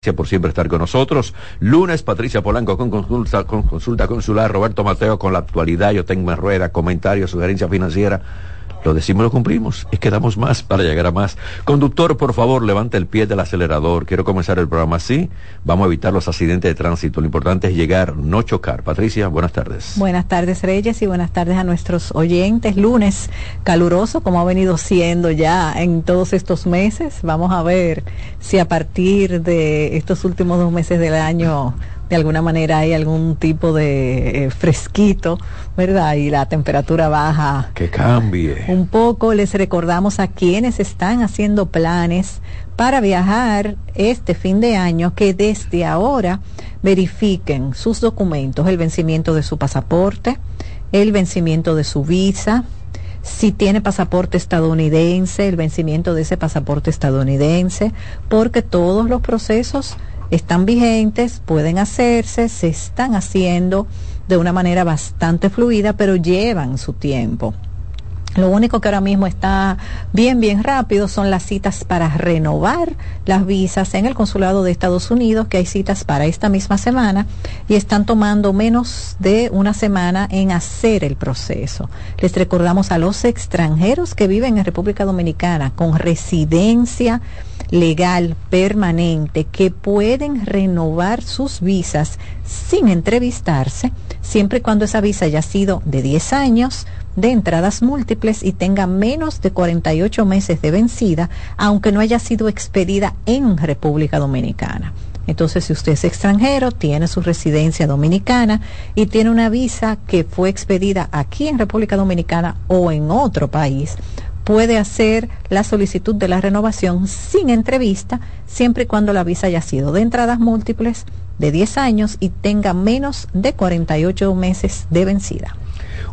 Gracias por siempre estar con nosotros. Lunes, Patricia Polanco con consulta, con consulta consular, Roberto Mateo con la actualidad, yo tengo rueda, comentarios, sugerencia financiera. Lo decimos, lo cumplimos. Es que damos más para llegar a más. Conductor, por favor, levante el pie del acelerador. Quiero comenzar el programa así. Vamos a evitar los accidentes de tránsito. Lo importante es llegar, no chocar. Patricia, buenas tardes. Buenas tardes, Reyes, y buenas tardes a nuestros oyentes. Lunes caluroso, como ha venido siendo ya en todos estos meses. Vamos a ver si a partir de estos últimos dos meses del año de alguna manera hay algún tipo de eh, fresquito, ¿verdad? Y la temperatura baja. Que cambie. Un poco les recordamos a quienes están haciendo planes para viajar este fin de año que desde ahora verifiquen sus documentos, el vencimiento de su pasaporte, el vencimiento de su visa, si tiene pasaporte estadounidense, el vencimiento de ese pasaporte estadounidense, porque todos los procesos están vigentes, pueden hacerse, se están haciendo de una manera bastante fluida, pero llevan su tiempo. Lo único que ahora mismo está bien, bien rápido son las citas para renovar las visas en el consulado de Estados Unidos, que hay citas para esta misma semana y están tomando menos de una semana en hacer el proceso. Les recordamos a los extranjeros que viven en República Dominicana con residencia legal permanente que pueden renovar sus visas sin entrevistarse, siempre y cuando esa visa haya sido de 10 años, de entradas múltiples y tenga menos de 48 meses de vencida, aunque no haya sido expedida en República Dominicana. Entonces, si usted es extranjero, tiene su residencia dominicana y tiene una visa que fue expedida aquí en República Dominicana o en otro país, puede hacer la solicitud de la renovación sin entrevista, siempre y cuando la visa haya sido de entradas múltiples de 10 años y tenga menos de 48 meses de vencida.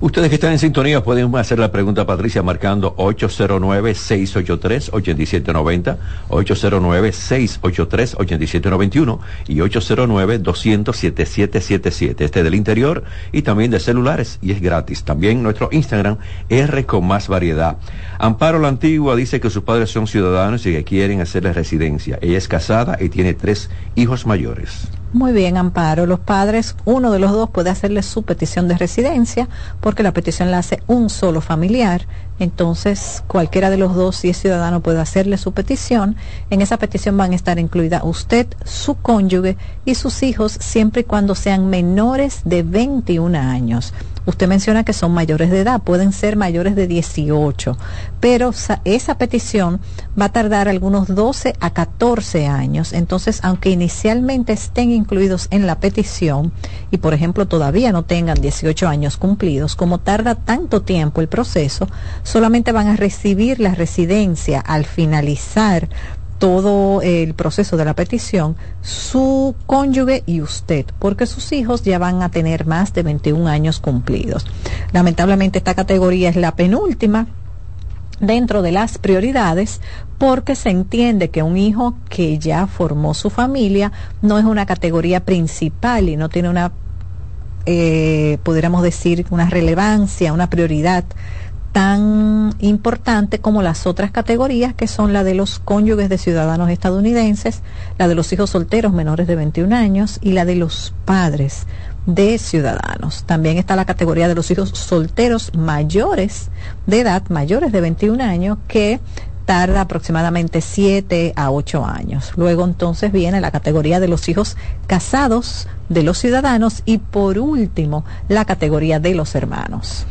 Ustedes que están en sintonía pueden hacer la pregunta a Patricia marcando 809-683-8790, 809-683-8791 y 809-200-7777. Este del interior y también de celulares y es gratis. También nuestro Instagram R con más variedad. Amparo la Antigua dice que sus padres son ciudadanos y que quieren hacerle residencia. Ella es casada y tiene tres hijos mayores. Muy bien, Amparo. Los padres, uno de los dos puede hacerle su petición de residencia porque la petición la hace un solo familiar. Entonces, cualquiera de los dos, si es ciudadano, puede hacerle su petición. En esa petición van a estar incluida usted, su cónyuge y sus hijos, siempre y cuando sean menores de 21 años. Usted menciona que son mayores de edad, pueden ser mayores de 18, pero esa petición va a tardar algunos 12 a 14 años. Entonces, aunque inicialmente estén incluidos en la petición y, por ejemplo, todavía no tengan 18 años cumplidos, como tarda tanto tiempo el proceso, solamente van a recibir la residencia al finalizar todo el proceso de la petición, su cónyuge y usted, porque sus hijos ya van a tener más de 21 años cumplidos. Lamentablemente esta categoría es la penúltima dentro de las prioridades porque se entiende que un hijo que ya formó su familia no es una categoría principal y no tiene una, eh, pudiéramos decir, una relevancia, una prioridad tan importante como las otras categorías que son la de los cónyuges de ciudadanos estadounidenses, la de los hijos solteros menores de 21 años y la de los padres de ciudadanos. También está la categoría de los hijos solteros mayores de edad, mayores de 21 años, que tarda aproximadamente 7 a 8 años. Luego entonces viene la categoría de los hijos casados de los ciudadanos y por último la categoría de los hermanos.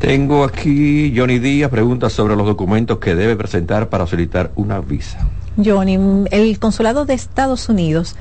Tengo aquí Johnny Díaz, pregunta sobre los documentos que debe presentar para solicitar una visa. Johnny, el consulado de Estados Unidos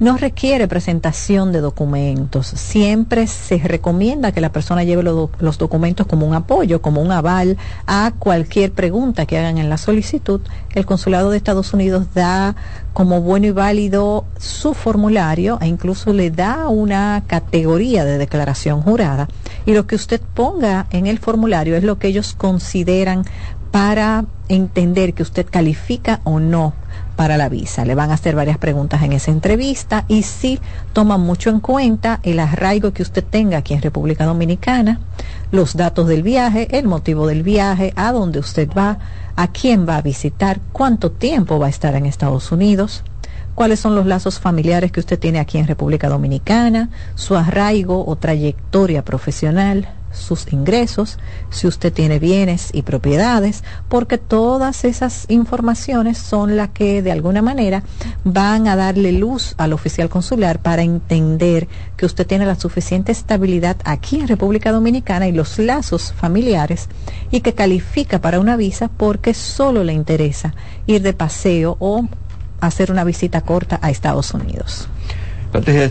no requiere presentación de documentos. Siempre se recomienda que la persona lleve los documentos como un apoyo, como un aval a cualquier pregunta que hagan en la solicitud. El Consulado de Estados Unidos da como bueno y válido su formulario e incluso le da una categoría de declaración jurada. Y lo que usted ponga en el formulario es lo que ellos consideran para entender que usted califica o no para la visa. Le van a hacer varias preguntas en esa entrevista y sí toman mucho en cuenta el arraigo que usted tenga aquí en República Dominicana, los datos del viaje, el motivo del viaje, a dónde usted va, a quién va a visitar, cuánto tiempo va a estar en Estados Unidos, cuáles son los lazos familiares que usted tiene aquí en República Dominicana, su arraigo o trayectoria profesional, sus ingresos, si usted tiene bienes y propiedades, porque todas esas informaciones son las que de alguna manera van a darle luz al oficial consular para entender que usted tiene la suficiente estabilidad aquí en República Dominicana y los lazos familiares y que califica para una visa porque solo le interesa ir de paseo o hacer una visita corta a Estados Unidos.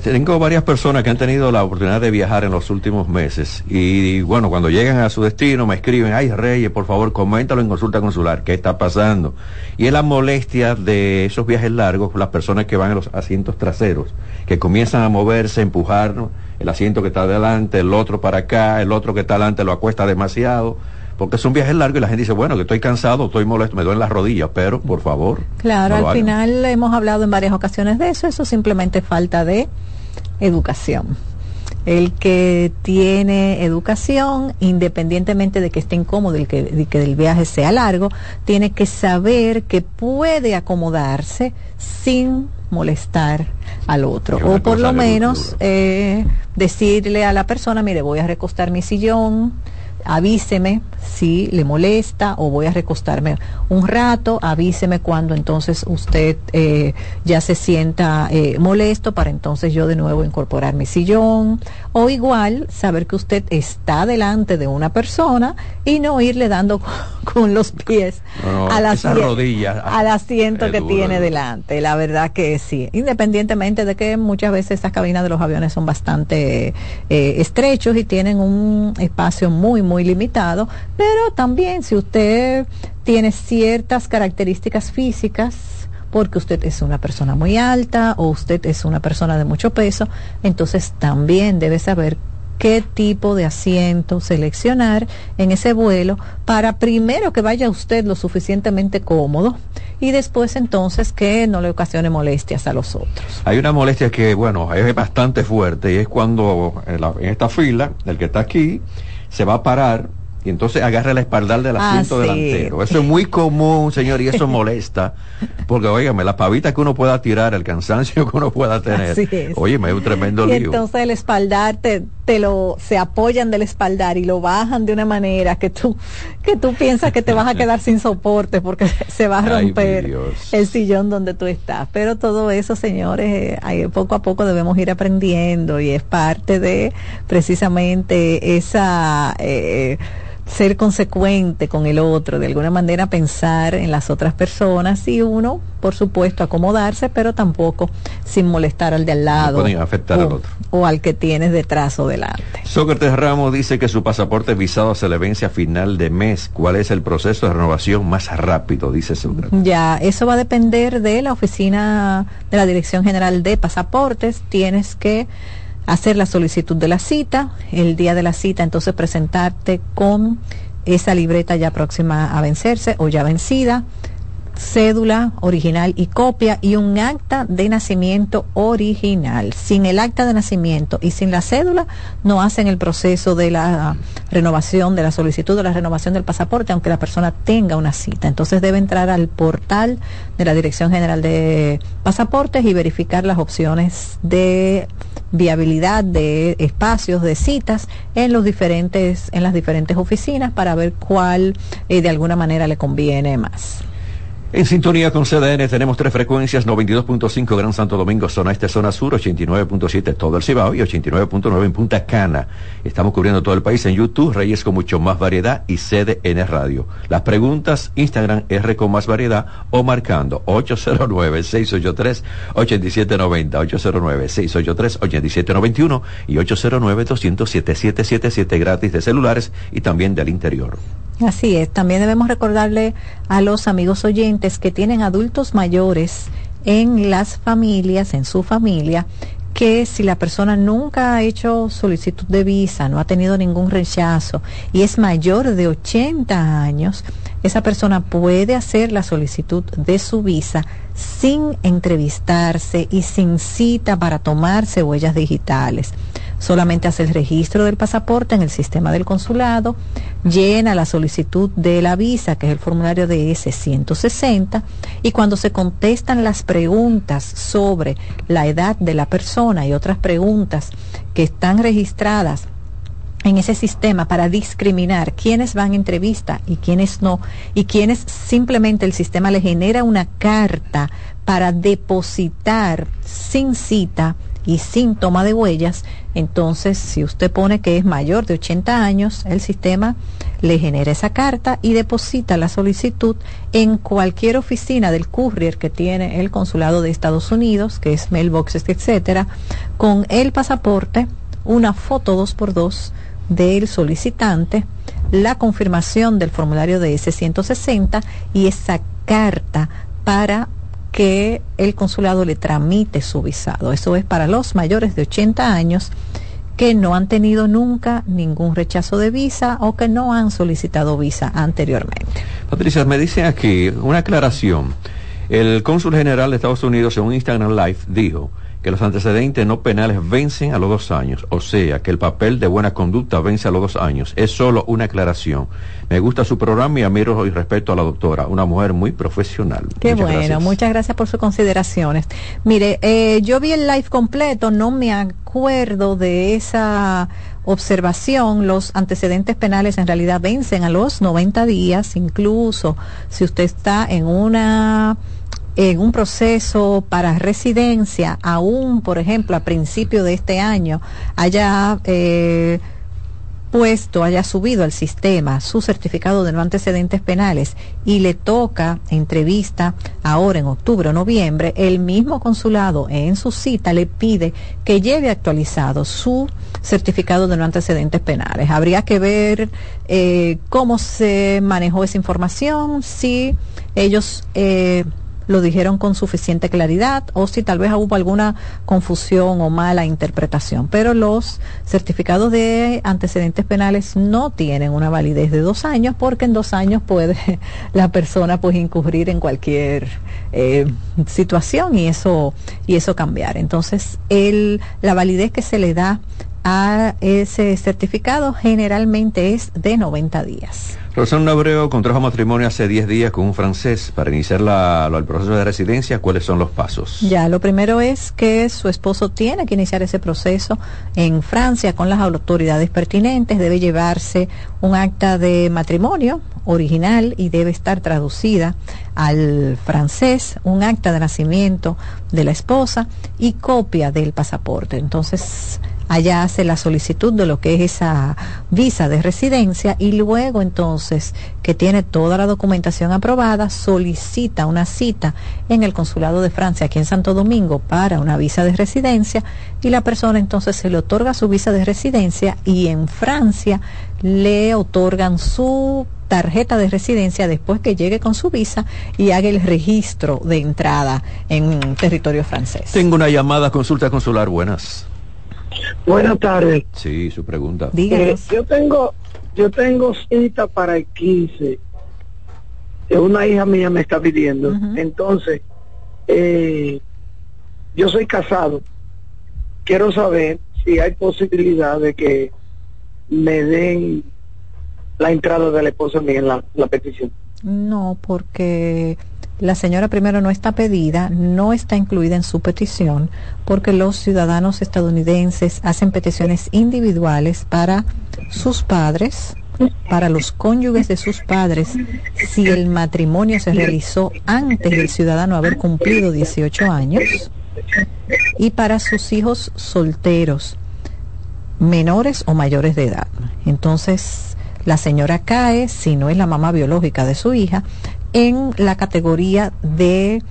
Tengo varias personas que han tenido la oportunidad de viajar en los últimos meses y, bueno, cuando llegan a su destino me escriben, ay Reyes, por favor, coméntalo en consulta consular, ¿qué está pasando? Y es la molestia de esos viajes largos, las personas que van en los asientos traseros, que comienzan a moverse, empujar el asiento que está adelante, el otro para acá, el otro que está adelante lo acuesta demasiado porque es un viaje largo y la gente dice, bueno, que estoy cansado, estoy molesto, me duelen las rodillas, pero por favor. Claro, al final hemos hablado en varias ocasiones de eso, eso simplemente falta de educación. El que tiene educación, independientemente de que esté incómodo y que, que el viaje sea largo, tiene que saber que puede acomodarse sin molestar al otro. O por lo menos eh, decirle a la persona, mire, voy a recostar mi sillón, avíseme si le molesta o voy a recostarme un rato, avíseme cuando entonces usted eh, ya se sienta eh, molesto para entonces yo de nuevo incorporar mi sillón. O igual saber que usted está delante de una persona y no irle dando con, los pies a la al asiento que tiene delante. La verdad que sí, independientemente de que muchas veces estas cabinas de los aviones son bastante eh, estrechos y tienen un espacio muy, muy limitado, pero también si usted tiene ciertas características físicas, porque usted es una persona muy alta o usted es una persona de mucho peso, entonces también debe saber qué tipo de asiento seleccionar en ese vuelo para primero que vaya usted lo suficientemente cómodo y después entonces que no le ocasione molestias a los otros. Hay una molestia que, bueno, es bastante fuerte y es cuando en, en esta fila, el que está aquí, se va a parar y entonces agarra el espaldar del ah, asiento delantero. Eso es muy común, señor, y eso molesta, porque óigame, la pavita que uno pueda tirar, el cansancio que uno pueda tener, óyeme, es un tremendo y Entonces el espaldar te, te lo, se apoyan del espaldar y lo bajan de una manera que tú, que tú piensas que te vas a quedar sin soporte porque se va a romper el sillón donde tú estás. Pero todo eso, señores, eh, poco a poco debemos ir aprendiendo y es parte de precisamente esa... Eh, ser consecuente con el otro, de alguna manera pensar en las otras personas y uno, por supuesto, acomodarse, pero tampoco sin molestar al de al lado. afectar o, al otro. O al que tienes detrás o delante. Sócrates Ramos dice que su pasaporte visado se le vence a final de mes. ¿Cuál es el proceso de renovación más rápido? Dice Sócrates. Ya, eso va a depender de la oficina de la Dirección General de Pasaportes. Tienes que hacer la solicitud de la cita, el día de la cita entonces presentarte con esa libreta ya próxima a vencerse o ya vencida, cédula original y copia y un acta de nacimiento original. Sin el acta de nacimiento y sin la cédula no hacen el proceso de la renovación, de la solicitud de la renovación del pasaporte, aunque la persona tenga una cita. Entonces debe entrar al portal de la Dirección General de Pasaportes y verificar las opciones de viabilidad de espacios de citas en los diferentes en las diferentes oficinas para ver cuál eh, de alguna manera le conviene más. En sintonía con CDN tenemos tres frecuencias, 92.5 Gran Santo Domingo, zona este, zona sur, 89.7 todo el Cibao y 89.9 en Punta Cana. Estamos cubriendo todo el país en YouTube, Reyes con mucho más variedad y CDN Radio. Las preguntas, Instagram R con más variedad o marcando 809-683-8790, 809-683-8791 y 809-207-7777 gratis de celulares y también del interior. Así es, también debemos recordarle a los amigos oyentes que tienen adultos mayores en las familias, en su familia, que si la persona nunca ha hecho solicitud de visa, no ha tenido ningún rechazo y es mayor de 80 años, esa persona puede hacer la solicitud de su visa sin entrevistarse y sin cita para tomarse huellas digitales solamente hace el registro del pasaporte en el sistema del consulado, llena la solicitud de la visa, que es el formulario de S-160, y cuando se contestan las preguntas sobre la edad de la persona y otras preguntas que están registradas en ese sistema para discriminar quiénes van a entrevista y quiénes no, y quiénes simplemente el sistema le genera una carta para depositar sin cita y sin toma de huellas, entonces si usted pone que es mayor de 80 años, el sistema le genera esa carta y deposita la solicitud en cualquier oficina del courier que tiene el consulado de Estados Unidos, que es mailboxes, etcétera, con el pasaporte, una foto 2x2 del solicitante, la confirmación del formulario de S-160 y esa carta para que el consulado le tramite su visado. Eso es para los mayores de 80 años que no han tenido nunca ningún rechazo de visa o que no han solicitado visa anteriormente. Patricia, me dice aquí una aclaración. El cónsul general de Estados Unidos en un Instagram Live dijo que los antecedentes no penales vencen a los dos años, o sea, que el papel de buena conducta vence a los dos años. Es solo una aclaración. Me gusta su programa y admiro y respeto a la doctora, una mujer muy profesional. Qué bueno, muchas gracias por sus consideraciones. Mire, eh, yo vi el live completo, no me acuerdo de esa observación, los antecedentes penales en realidad vencen a los 90 días, incluso si usted está en una en un proceso para residencia, aún, por ejemplo, a principio de este año, haya eh, puesto, haya subido al sistema su certificado de no antecedentes penales y le toca entrevista ahora en octubre o noviembre, el mismo consulado en su cita le pide que lleve actualizado su certificado de no antecedentes penales. Habría que ver eh, cómo se manejó esa información, si ellos... Eh, lo dijeron con suficiente claridad o si tal vez hubo alguna confusión o mala interpretación. Pero los certificados de antecedentes penales no tienen una validez de dos años porque en dos años puede la persona pues incurrir en cualquier eh, situación y eso y eso cambiar. Entonces el, la validez que se le da a ese certificado generalmente es de 90 días. Rosana Abreu contrajo matrimonio hace 10 días con un francés. Para iniciar el proceso de residencia, ¿cuáles son los pasos? Ya, lo primero es que su esposo tiene que iniciar ese proceso en Francia con las autoridades pertinentes. Debe llevarse un acta de matrimonio original y debe estar traducida al francés, un acta de nacimiento de la esposa y copia del pasaporte. Entonces, allá hace la solicitud de lo que es esa visa de residencia y luego entonces que tiene toda la documentación aprobada, solicita una cita en el consulado de Francia aquí en Santo Domingo para una visa de residencia y la persona entonces se le otorga su visa de residencia y en Francia le otorgan su tarjeta de residencia después que llegue con su visa y haga el registro de entrada en territorio francés. Tengo una llamada consulta consular, buenas. Buenas tardes. Sí, su pregunta. Eh, yo tengo yo tengo cita para el 15. Una hija mía me está pidiendo. Entonces, eh, yo soy casado. Quiero saber si hay posibilidad de que me den la entrada de la esposa mía en la petición. No, porque la señora primero no está pedida, no está incluida en su petición, porque los ciudadanos estadounidenses hacen peticiones individuales para sus padres, para los cónyuges de sus padres, si el matrimonio se realizó antes del ciudadano haber cumplido 18 años, y para sus hijos solteros, menores o mayores de edad. Entonces, la señora cae, si no es la mamá biológica de su hija, en la categoría de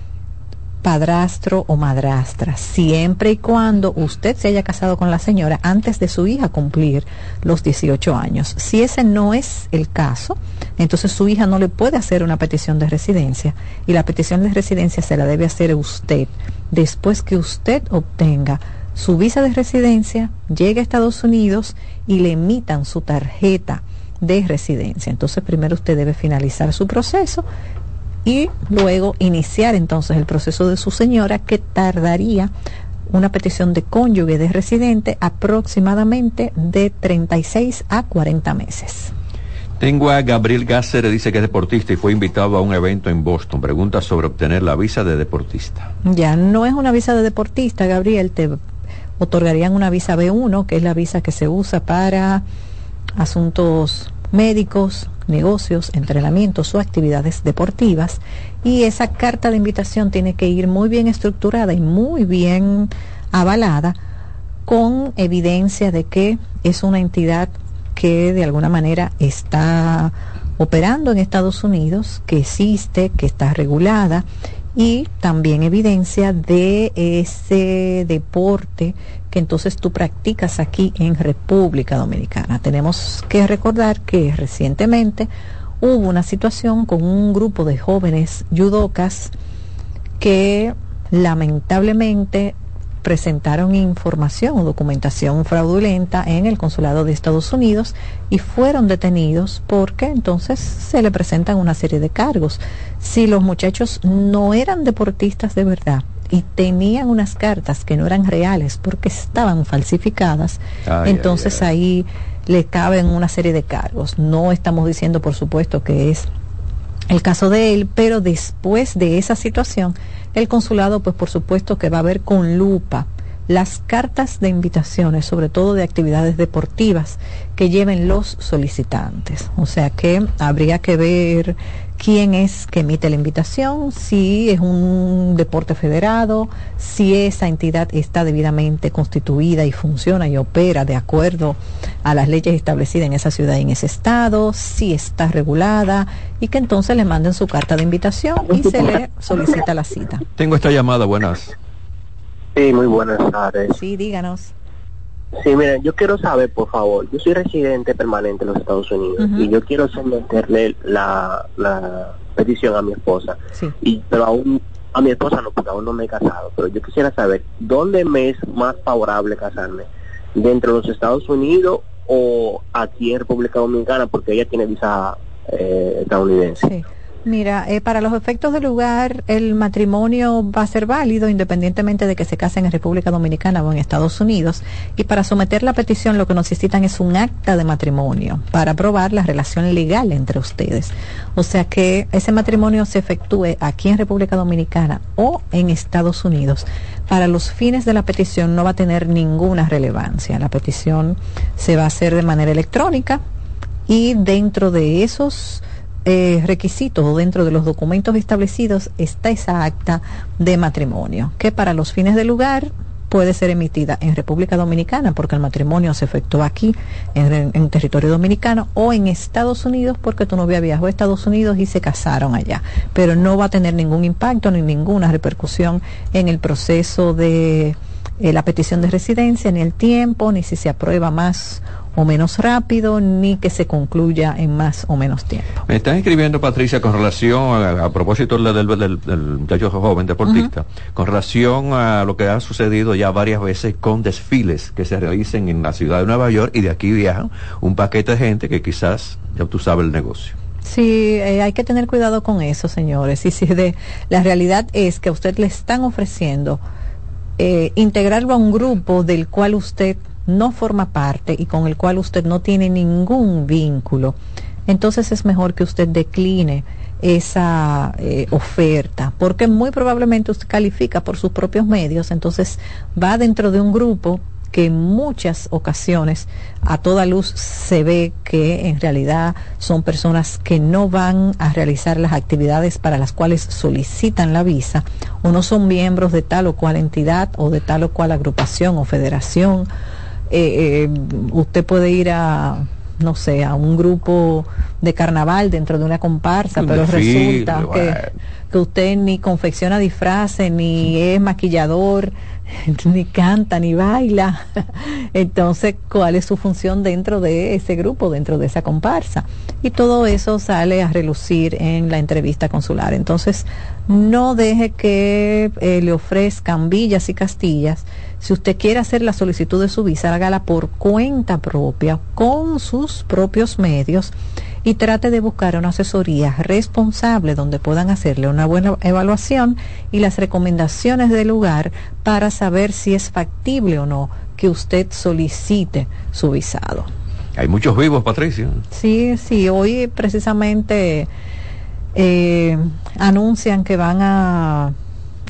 padrastro o madrastra, siempre y cuando usted se haya casado con la señora antes de su hija cumplir los 18 años. Si ese no es el caso, entonces su hija no le puede hacer una petición de residencia y la petición de residencia se la debe hacer usted después que usted obtenga su visa de residencia, llegue a Estados Unidos y le emitan su tarjeta de residencia. Entonces primero usted debe finalizar su proceso y luego iniciar entonces el proceso de su señora que tardaría una petición de cónyuge de residente aproximadamente de 36 a 40 meses. Tengo a Gabriel Gasser, dice que es deportista y fue invitado a un evento en Boston. Pregunta sobre obtener la visa de deportista. Ya, no es una visa de deportista, Gabriel. Te otorgarían una visa B1, que es la visa que se usa para asuntos médicos, negocios, entrenamientos o actividades deportivas. Y esa carta de invitación tiene que ir muy bien estructurada y muy bien avalada con evidencia de que es una entidad que de alguna manera está operando en Estados Unidos, que existe, que está regulada y también evidencia de ese deporte que entonces tú practicas aquí en República Dominicana. Tenemos que recordar que recientemente hubo una situación con un grupo de jóvenes judocas que lamentablemente presentaron información o documentación fraudulenta en el consulado de Estados Unidos y fueron detenidos porque entonces se le presentan una serie de cargos. Si los muchachos no eran deportistas de verdad y tenían unas cartas que no eran reales porque estaban falsificadas, entonces ahí le caben una serie de cargos. No estamos diciendo, por supuesto, que es el caso de él, pero después de esa situación, el consulado, pues por supuesto que va a ver con lupa las cartas de invitaciones, sobre todo de actividades deportivas, que lleven los solicitantes. O sea que habría que ver quién es que emite la invitación, si es un deporte federado, si esa entidad está debidamente constituida y funciona y opera de acuerdo a las leyes establecidas en esa ciudad y en ese estado, si está regulada y que entonces le manden su carta de invitación y se le solicita la cita. Tengo esta llamada, buenas. Sí, muy buenas tardes. Sí, díganos. Sí, miren, yo quiero saber, por favor, yo soy residente permanente en los Estados Unidos y yo quiero someterle la, la petición a mi esposa. Sí. Y, pero aún a mi esposa no, porque aún no me he casado, pero yo quisiera saber, ¿dónde me es más favorable casarme? ¿Dentro de los Estados Unidos o aquí en República Dominicana? Porque ella tiene visa eh, estadounidense. Sí. Mira, eh, para los efectos del lugar, el matrimonio va a ser válido independientemente de que se casen en República Dominicana o en Estados Unidos. Y para someter la petición lo que necesitan es un acta de matrimonio para probar la relación legal entre ustedes. O sea que ese matrimonio se efectúe aquí en República Dominicana o en Estados Unidos. Para los fines de la petición no va a tener ninguna relevancia. La petición se va a hacer de manera electrónica y dentro de esos eh, requisitos o dentro de los documentos establecidos está esa acta de matrimonio, que para los fines del lugar puede ser emitida en República Dominicana porque el matrimonio se efectuó aquí en, territorio dominicano o en Estados Unidos porque tu novia viajó a Estados Unidos y se casaron allá. Pero no va a tener ningún impacto ni ninguna repercusión en el proceso de eh, la petición de residencia, ni el tiempo, ni si se aprueba más o menos rápido, ni que se concluya en más o menos tiempo. Me están escribiendo, Patricia, con relación, a, propósito del, del, muchacho joven deportista, con relación a lo que ha sucedido ya varias veces con desfiles que se realicen en la ciudad de Nueva York y de aquí viajan un paquete de gente que quizás, ya tú sabes el negocio. Sí, eh, hay que tener cuidado con eso, señores. Y si de, la realidad es que a usted le están ofreciendo eh, integrarlo a un grupo del cual usted no forma parte y con el cual usted no tiene ningún vínculo, entonces es mejor que usted decline esa eh, oferta, porque muy probablemente usted califica por sus propios medios, entonces va dentro de un grupo que en muchas ocasiones a toda luz se ve que en realidad son personas que no van a realizar las actividades para las cuales solicitan la visa o no son miembros de tal o cual entidad o de tal o cual agrupación o federación eh, eh, usted puede ir a no sé, a un grupo de carnaval dentro de una comparsa, pero resulta que, que, usted ni confecciona disfraces, ni es maquillador, ni canta, ni baila. Entonces, ¿cuál es su función dentro de ese grupo, dentro de esa comparsa? Y todo eso sale a relucir en la entrevista consular. Entonces, no deje que eh, le ofrezcan villas y castillas. Si usted quiere hacer la solicitud de su visa, hágala por cuenta propia, con sus propios medios y trate de buscar una asesoría responsable donde puedan hacerle una buena evaluación y las recomendaciones del lugar para saber si es factible o no que usted solicite su visado. Hay muchos vivos, Patricia. Sí, sí, hoy precisamente eh, anuncian que van a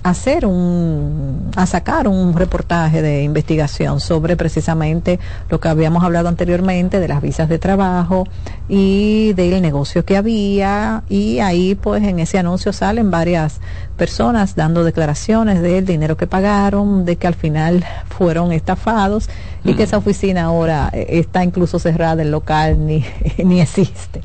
hacer un, a sacar un reportaje de investigación sobre precisamente lo que habíamos hablado anteriormente de las visas de trabajo y del negocio que había. Y ahí pues en ese anuncio salen varias personas dando declaraciones del dinero que pagaron, de que al final fueron estafados y que esa oficina ahora eh, está incluso cerrada, el local ni, ni existe.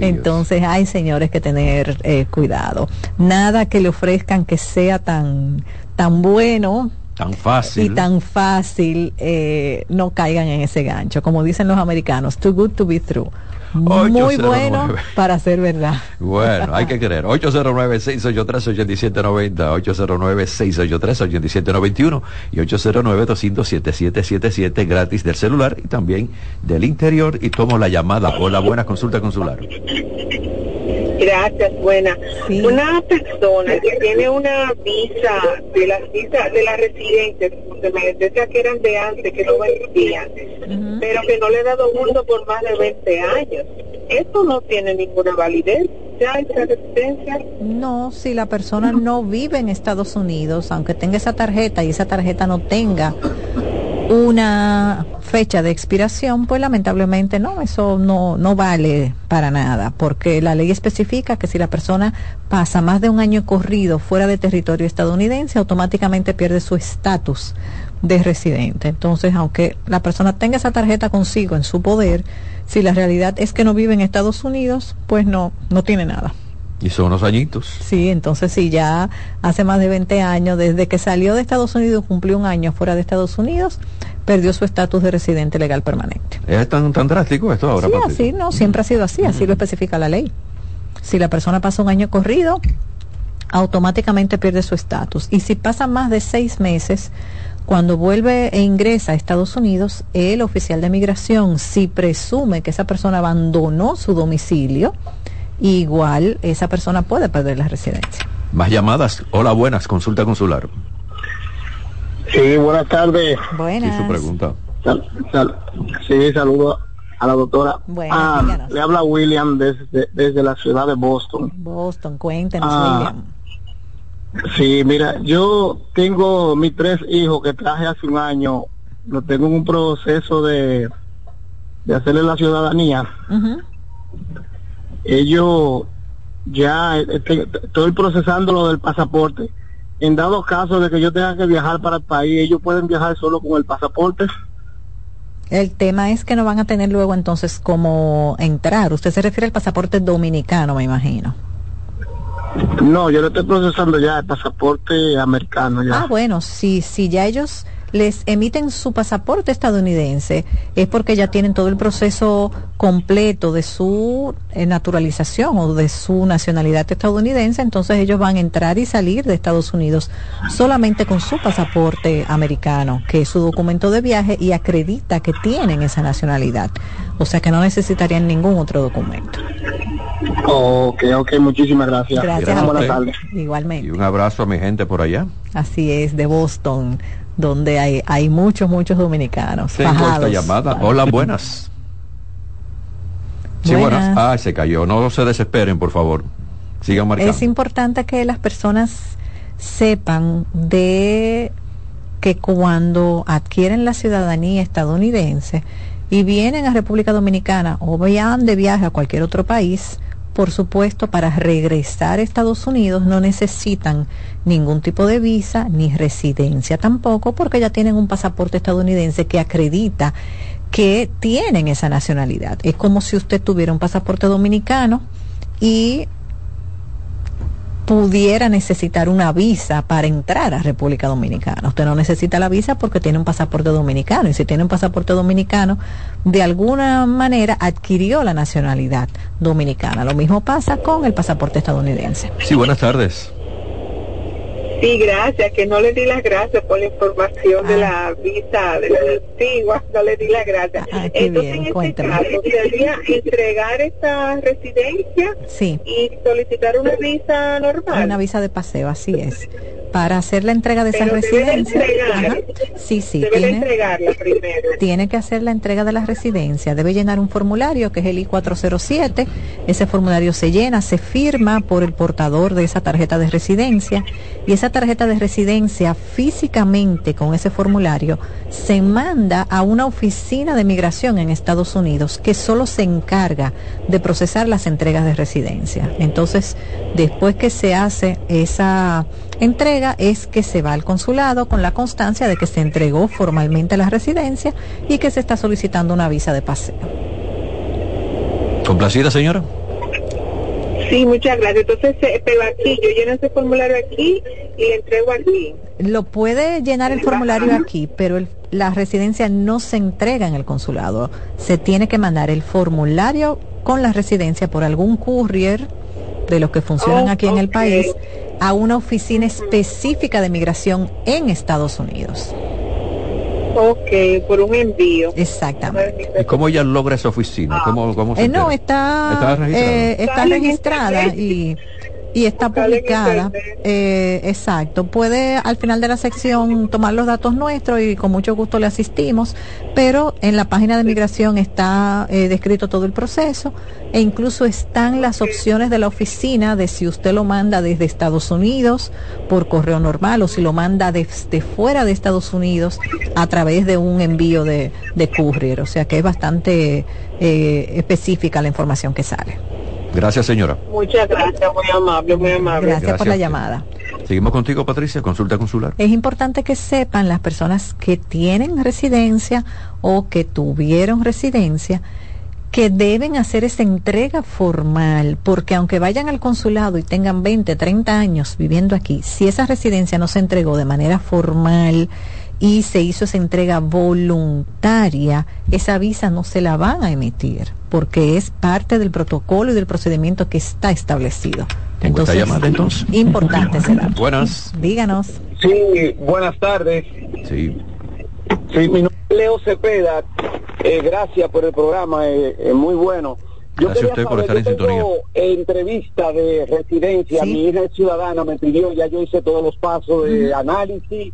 Entonces hay señores que tener eh, cuidado. Nada que le ofrezcan que sea tan, tan bueno tan fácil. y tan fácil eh, no caigan en ese gancho. Como dicen los americanos too good to be true muy bueno para ser verdad. Bueno, hay que creer. 809-683-8790, 809-683-8791 y 809-200-7777 gratis del celular y también del interior. Y tomo la llamada. Hola, buena consulta consular. Gracias, buena. Una persona que tiene una visa de las visas de la residencia, de me que eran de antes, que no vencían, pero que no le he dado uso por más de 20 años. Esto no tiene ninguna validez. ¿Ya esa residencia? No, si la persona no vive en Estados Unidos, aunque tenga esa tarjeta y esa tarjeta no tenga una fecha de expiración, pues lamentablemente no, eso no, no vale para nada, porque la ley especifica que si la persona pasa más de un año corrido fuera de territorio estadounidense, automáticamente pierde su estatus de residente. Entonces, aunque la persona tenga esa tarjeta consigo en su poder, si la realidad es que no vive en Estados Unidos, pues no, no tiene nada. Y son unos añitos. Sí, entonces sí, ya hace más de 20 años, desde que salió de Estados Unidos, cumplió un año fuera de Estados Unidos, perdió su estatus de residente legal permanente. ¿Es tan, tan drástico esto ahora? Sí, así, no, siempre ha sido así, así lo especifica la ley. Si la persona pasa un año corrido, automáticamente pierde su estatus. Y si pasa más de seis meses, cuando vuelve e ingresa a Estados Unidos, el oficial de migración, si presume que esa persona abandonó su domicilio, igual esa persona puede perder la residencia. Más llamadas. Hola, buenas. Consulta consular. Sí, buenas tardes. Buenas. Sí, su pregunta. sí, saludo a la doctora. ah, le habla William desde, desde la ciudad de Boston. Boston, cuéntenos, ah, William. Sí, mira, yo tengo mis tres hijos que traje hace un año, lo tengo en un proceso de, de hacerle la ciudadanía ellos ya este, estoy procesando lo del pasaporte. En dado caso de que yo tenga que viajar para el país, ellos pueden viajar solo con el pasaporte. El tema es que no van a tener luego entonces cómo entrar. Usted se refiere al pasaporte dominicano, me imagino. No, yo le estoy procesando ya el pasaporte americano. Ya. Ah, bueno, si, si ya ellos les emiten su pasaporte estadounidense es porque ya tienen todo el proceso completo de su eh, naturalización o de su nacionalidad estadounidense, entonces ellos van a entrar y salir de Estados Unidos solamente con su pasaporte americano, que es su documento de viaje y acredita que tienen esa nacionalidad. O sea que no necesitarían ningún otro documento. Ok, ok, muchísimas gracias. Gracias. Buenas tardes. Igualmente. Y un abrazo a mi gente por allá. Así es, de Boston donde hay, hay muchos, muchos dominicanos. Tengo esta llamada. Hola, buenas. Sí, buenas. Ah, se cayó. No se desesperen, por favor. Sigan marcando. Es importante que las personas sepan de que cuando adquieren la ciudadanía estadounidense y vienen a República Dominicana o vayan de viaje a cualquier otro país, por supuesto, para regresar a Estados Unidos no necesitan ningún tipo de visa ni residencia tampoco, porque ya tienen un pasaporte estadounidense que acredita que tienen esa nacionalidad. Es como si usted tuviera un pasaporte dominicano y pudiera necesitar una visa para entrar a República Dominicana. Usted no necesita la visa porque tiene un pasaporte dominicano y si tiene un pasaporte dominicano, de alguna manera adquirió la nacionalidad dominicana. Lo mismo pasa con el pasaporte estadounidense. Sí, buenas tardes. Sí, gracias, que no le di las gracias por la información de ah. la visa de la antigua, no le di las gracias. Ah, Entonces, bien, en este caso, sería entregar esta residencia sí. y solicitar una visa normal. Una visa de paseo, así es para hacer la entrega de esa residencia. Sí, sí. Debe entregarla primero. Tiene que hacer la entrega de la residencia. Debe llenar un formulario que es el I-407. Ese formulario se llena, se firma por el portador de esa tarjeta de residencia. Y esa tarjeta de residencia físicamente con ese formulario se manda a una oficina de migración en Estados Unidos que solo se encarga de procesar las entregas de residencia. Entonces, después que se hace esa entrega es que se va al consulado con la constancia de que se entregó formalmente la residencia y que se está solicitando una visa de paseo. ¿Complacida, señora? Sí, muchas gracias. Entonces, eh, pero aquí, yo lleno ese formulario aquí y le entrego aquí. Lo puede llenar el formulario aquí, pero la residencia no se entrega en el consulado. Se tiene que mandar el formulario con la residencia por algún courier de los que funcionan aquí en el país a una oficina específica de migración en Estados Unidos. Ok, por un envío. Exactamente. ¿Y cómo ella logra esa oficina? ¿Cómo, cómo eh, no, está, está registrada, eh, y y está publicada. Eh, exacto. Puede al final de la sección tomar los datos nuestros y con mucho gusto le asistimos, pero en la página de migración está eh, descrito todo el proceso e incluso están las opciones de la oficina de si usted lo manda desde Estados Unidos por correo normal o si lo manda desde fuera de Estados Unidos a través de un envío de, de courier. O sea que es bastante eh, específica la información que sale. Gracias, señora. Muchas gracias, muy amable, muy amable. Gracias, por la llamada. Seguimos contigo, Patricia, consulta consular. Es importante que sepan las personas que tienen residencia o que tuvieron residencia que deben hacer esa entrega formal, porque aunque vayan al consulado y tengan 20, 30 años viviendo aquí, si esa residencia no se entregó de manera formal, y se hizo esa entrega voluntaria, esa visa no se la van a emitir porque es parte del protocolo y del procedimiento que está establecido. entonces, llamada, entonces. Importante será. Buenas. Díganos. Sí, buenas tardes. Sí. Sí, mi nombre es Leo Cepeda. Eh, gracias por el programa, es eh, muy bueno. Yo gracias a usted por estar en sintonía. entrevista de residencia, mi hija es ciudadana, me pidió, ya yo hice todos los pasos de análisis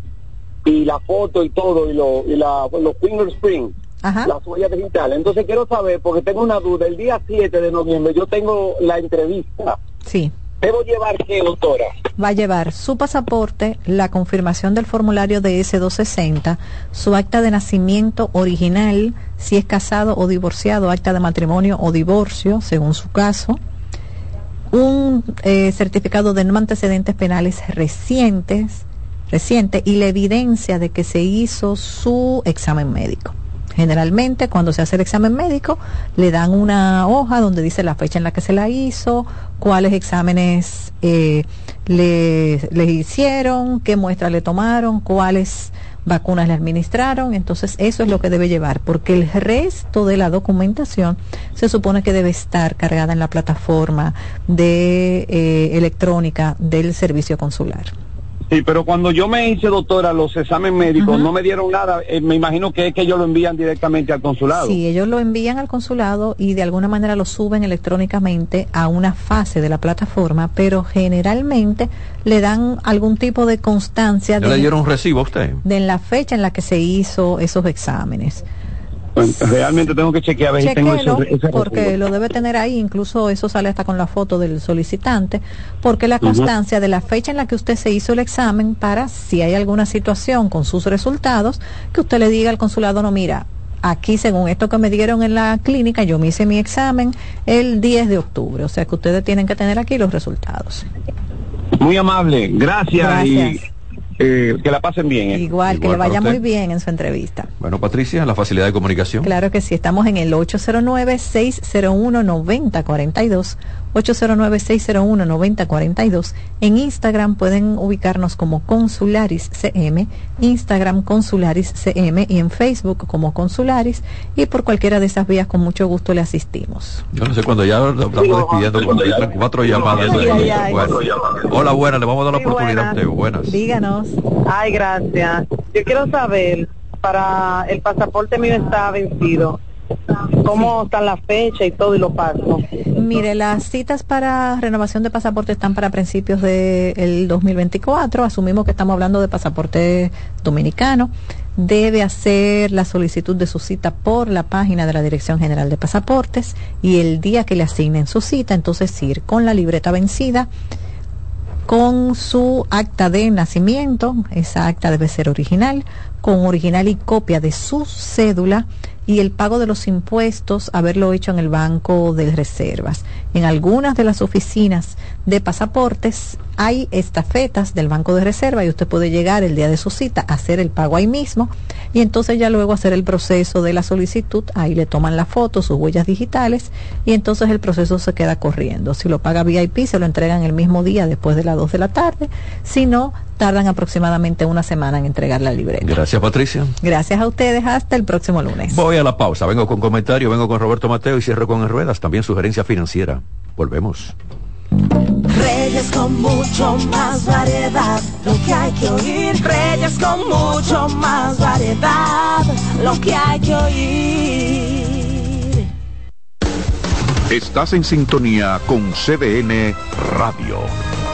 y la foto y todo, y, lo, y la, los fingerprints, las huellas digitales. Entonces quiero saber, porque tengo una duda, el día 7 de noviembre yo tengo la entrevista. Sí. ¿Debo llevar qué, doctora? Va a llevar su pasaporte, la confirmación del formulario de S260, su acta de nacimiento original, si es casado o divorciado, acta de matrimonio o divorcio, según su caso, un eh, certificado de no antecedentes penales recientes, reciente y la evidencia de que se hizo su examen médico. Generalmente cuando se hace el examen médico le dan una hoja donde dice la fecha en la que se la hizo, cuáles exámenes eh, le, le, hicieron, qué muestras le tomaron, cuáles vacunas le administraron. Entonces eso es lo que debe llevar, porque el resto de la documentación se supone que debe estar cargada en la plataforma de eh, electrónica del servicio consular. Sí, pero cuando yo me hice, doctora, los exámenes médicos, no me dieron nada. Eh, me imagino que es que ellos lo envían directamente al consulado. Sí, ellos lo envían al consulado y de alguna manera lo suben electrónicamente a una fase de la plataforma, pero generalmente le dan algún tipo de constancia. ¿Le dieron un recibo a usted? De la fecha en la que se hizo esos exámenes realmente tengo que chequear a ver si tengo porque lo debe tener ahí, incluso eso sale hasta con la foto del solicitante, porque la constancia de la fecha en la que usted se hizo el examen para si hay alguna situación con sus resultados, que usted le diga al consulado, no, mira, aquí según esto que me dieron en la clínica, yo me hice mi examen el 10 de octubre, o sea que ustedes tienen que tener aquí los resultados. Muy amable, gracias. gracias. Eh, que la pasen bien. ¿eh? Igual, que le vaya muy bien en su entrevista. Bueno, Patricia, la facilidad de comunicación. Claro que sí, estamos en el 809-601-9042, 809-601-9042. En Instagram pueden ubicarnos como Consularis CM, Instagram Consularis CM y en Facebook como Consularis y por cualquiera de esas vías con mucho gusto le asistimos. Yo no sé cuando ya estamos despidiendo, cuando cuatro llamadas. Hola, buenas, le vamos a dar la oportunidad a usted. Buenas. Díganos. Ay, gracias. Yo quiero saber, para el pasaporte mío está vencido ¿Cómo están las fechas y todo y los pasos? Mire, las citas para renovación de pasaporte están para principios del 2024. Asumimos que estamos hablando de pasaporte dominicano. Debe hacer la solicitud de su cita por la página de la Dirección General de Pasaportes y el día que le asignen su cita, entonces ir con la libreta vencida con su acta de nacimiento, esa acta debe ser original, con original y copia de su cédula y el pago de los impuestos haberlo hecho en el Banco de Reservas. En algunas de las oficinas de pasaportes hay estafetas del Banco de Reserva y usted puede llegar el día de su cita a hacer el pago ahí mismo y entonces ya luego hacer el proceso de la solicitud, ahí le toman la foto, sus huellas digitales y entonces el proceso se queda corriendo. Si lo paga VIP se lo entregan el mismo día después de las 2 de la tarde, si no, tardan aproximadamente una semana en entregar la libreta. Gracias Patricia. Gracias a ustedes, hasta el próximo lunes. Voy a la pausa, vengo con comentario, vengo con Roberto Mateo y cierro con ruedas, también sugerencia financiera. Volvemos. Reyes con mucho más variedad, lo que hay que oír. Reyes con mucho más variedad, lo que hay que oír. Estás en sintonía con CDN Radio.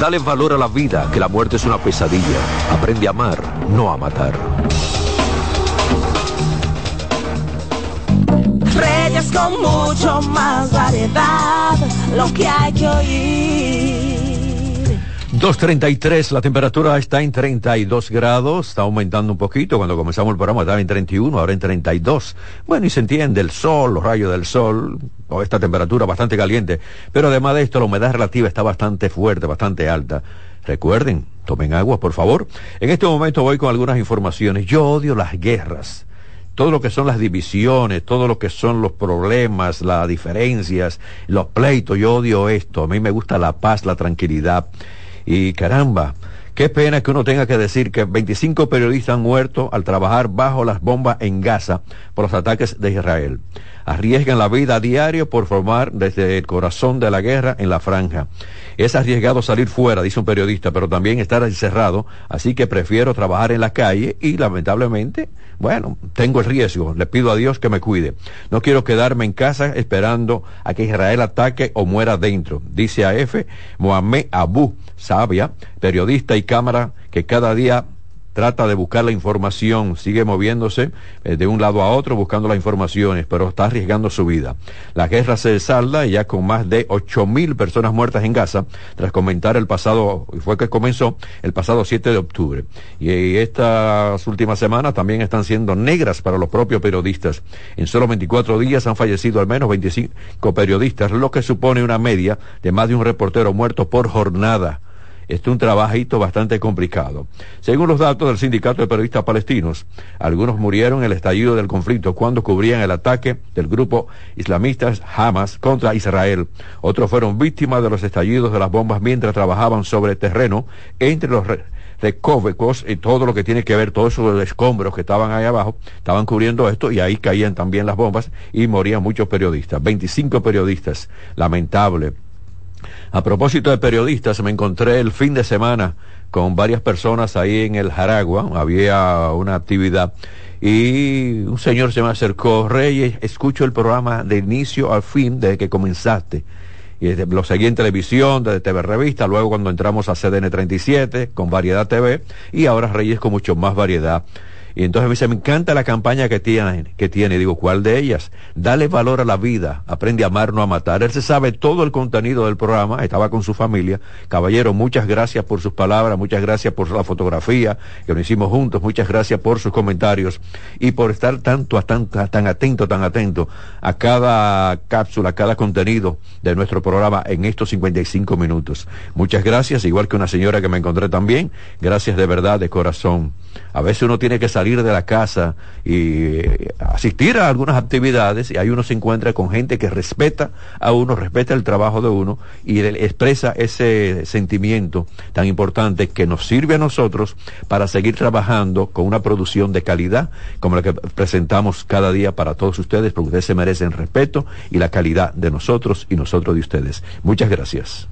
Dale valor a la vida, que la muerte es una pesadilla. Aprende a amar, no a matar. Con mucho más variedad, lo que hay que oír. 2.33, la temperatura está en 32 grados, está aumentando un poquito, cuando comenzamos el programa estaba en 31, ahora en 32. Bueno, y se entiende el sol, los rayos del sol, o esta temperatura bastante caliente, pero además de esto la humedad relativa está bastante fuerte, bastante alta. Recuerden, tomen agua, por favor. En este momento voy con algunas informaciones. Yo odio las guerras todo lo que son las divisiones, todo lo que son los problemas, las diferencias, los pleitos, yo odio esto, a mí me gusta la paz, la tranquilidad. Y caramba, qué pena que uno tenga que decir que 25 periodistas han muerto al trabajar bajo las bombas en Gaza por los ataques de Israel. Arriesgan la vida a diario por formar desde el corazón de la guerra en la franja. Es arriesgado salir fuera, dice un periodista, pero también estar encerrado, así que prefiero trabajar en la calle y lamentablemente, bueno, tengo el riesgo, le pido a Dios que me cuide. No quiero quedarme en casa esperando a que Israel ataque o muera dentro, dice AF Mohamed Abu Sabia, periodista y cámara que cada día trata de buscar la información, sigue moviéndose eh, de un lado a otro buscando las informaciones, pero está arriesgando su vida. La guerra se salda ya con más de ocho mil personas muertas en Gaza, tras comentar el pasado, fue que comenzó el pasado 7 de octubre. Y estas últimas semanas también están siendo negras para los propios periodistas. En solo 24 días han fallecido al menos 25 periodistas, lo que supone una media de más de un reportero muerto por jornada este es un trabajito bastante complicado. Según los datos del Sindicato de Periodistas Palestinos, algunos murieron en el estallido del conflicto cuando cubrían el ataque del grupo islamista Hamas contra Israel. Otros fueron víctimas de los estallidos de las bombas mientras trabajaban sobre terreno entre los recovecos y todo lo que tiene que ver, todos esos escombros que estaban ahí abajo, estaban cubriendo esto y ahí caían también las bombas y morían muchos periodistas, 25 periodistas, lamentable. A propósito de periodistas, me encontré el fin de semana con varias personas ahí en el Jaragua, había una actividad y un señor se me acercó, Reyes, escucho el programa de inicio al fin desde que comenzaste. Y lo seguí en televisión, desde TV Revista, luego cuando entramos a CDN 37 con Variedad TV y ahora Reyes con mucho más variedad. Y entonces me dice, me encanta la campaña que tiene, que tiene. Digo, ¿cuál de ellas? Dale valor a la vida, aprende a amar, no a matar. Él se sabe todo el contenido del programa, estaba con su familia. Caballero, muchas gracias por sus palabras, muchas gracias por la fotografía que lo hicimos juntos, muchas gracias por sus comentarios y por estar tanto, tan, tan atento, tan atento a cada cápsula, a cada contenido de nuestro programa en estos 55 minutos. Muchas gracias, igual que una señora que me encontré también. Gracias de verdad, de corazón. A veces uno tiene que salir de la casa y asistir a algunas actividades y ahí uno se encuentra con gente que respeta a uno, respeta el trabajo de uno y expresa ese sentimiento tan importante que nos sirve a nosotros para seguir trabajando con una producción de calidad como la que presentamos cada día para todos ustedes, porque ustedes se merecen respeto y la calidad de nosotros y nosotros de ustedes. Muchas gracias.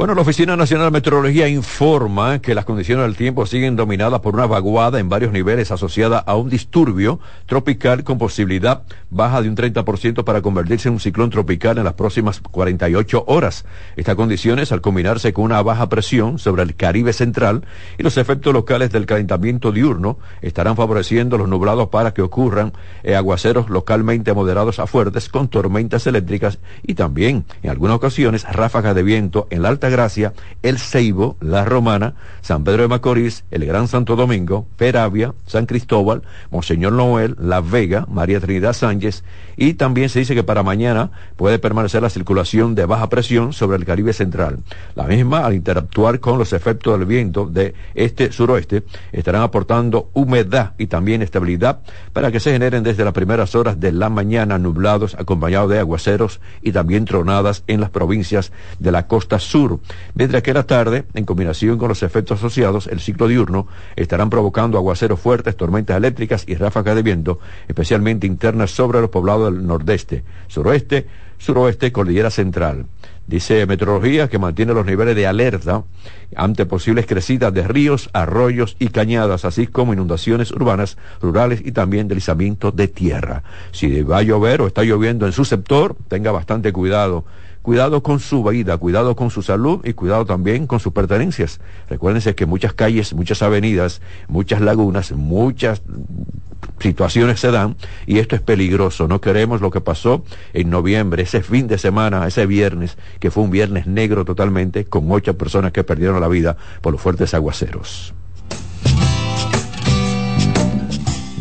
Bueno, la Oficina Nacional de Meteorología informa que las condiciones del tiempo siguen dominadas por una vaguada en varios niveles asociada a un disturbio tropical con posibilidad baja de un 30% para convertirse en un ciclón tropical en las próximas 48 horas. Estas condiciones, al combinarse con una baja presión sobre el Caribe central y los efectos locales del calentamiento diurno, estarán favoreciendo los nublados para que ocurran eh, aguaceros localmente moderados a fuertes con tormentas eléctricas y también, en algunas ocasiones, ráfagas de viento en la alta Gracia, El Ceibo, La Romana, San Pedro de Macorís, el Gran Santo Domingo, Peravia, San Cristóbal, Monseñor Noel, La Vega, María Trinidad Sánchez y también se dice que para mañana puede permanecer la circulación de baja presión sobre el Caribe Central. La misma, al interactuar con los efectos del viento de este-suroeste, estarán aportando humedad y también estabilidad para que se generen desde las primeras horas de la mañana nublados acompañados de aguaceros y también tronadas en las provincias de la costa sur mientras que la tarde, en combinación con los efectos asociados, el ciclo diurno, estarán provocando aguaceros fuertes, tormentas eléctricas y ráfagas de viento, especialmente internas sobre los poblados del nordeste, suroeste, suroeste, cordillera central. Dice Meteorología que mantiene los niveles de alerta ante posibles crecidas de ríos, arroyos y cañadas, así como inundaciones urbanas, rurales y también deslizamiento de tierra. Si va a llover o está lloviendo en su sector, tenga bastante cuidado cuidado con su vida, cuidado con su salud y cuidado también con sus pertenencias. Recuérdense que muchas calles, muchas avenidas, muchas lagunas, muchas situaciones se dan y esto es peligroso. No queremos lo que pasó en noviembre, ese fin de semana, ese viernes, que fue un viernes negro totalmente, con ocho personas que perdieron la vida por los fuertes aguaceros.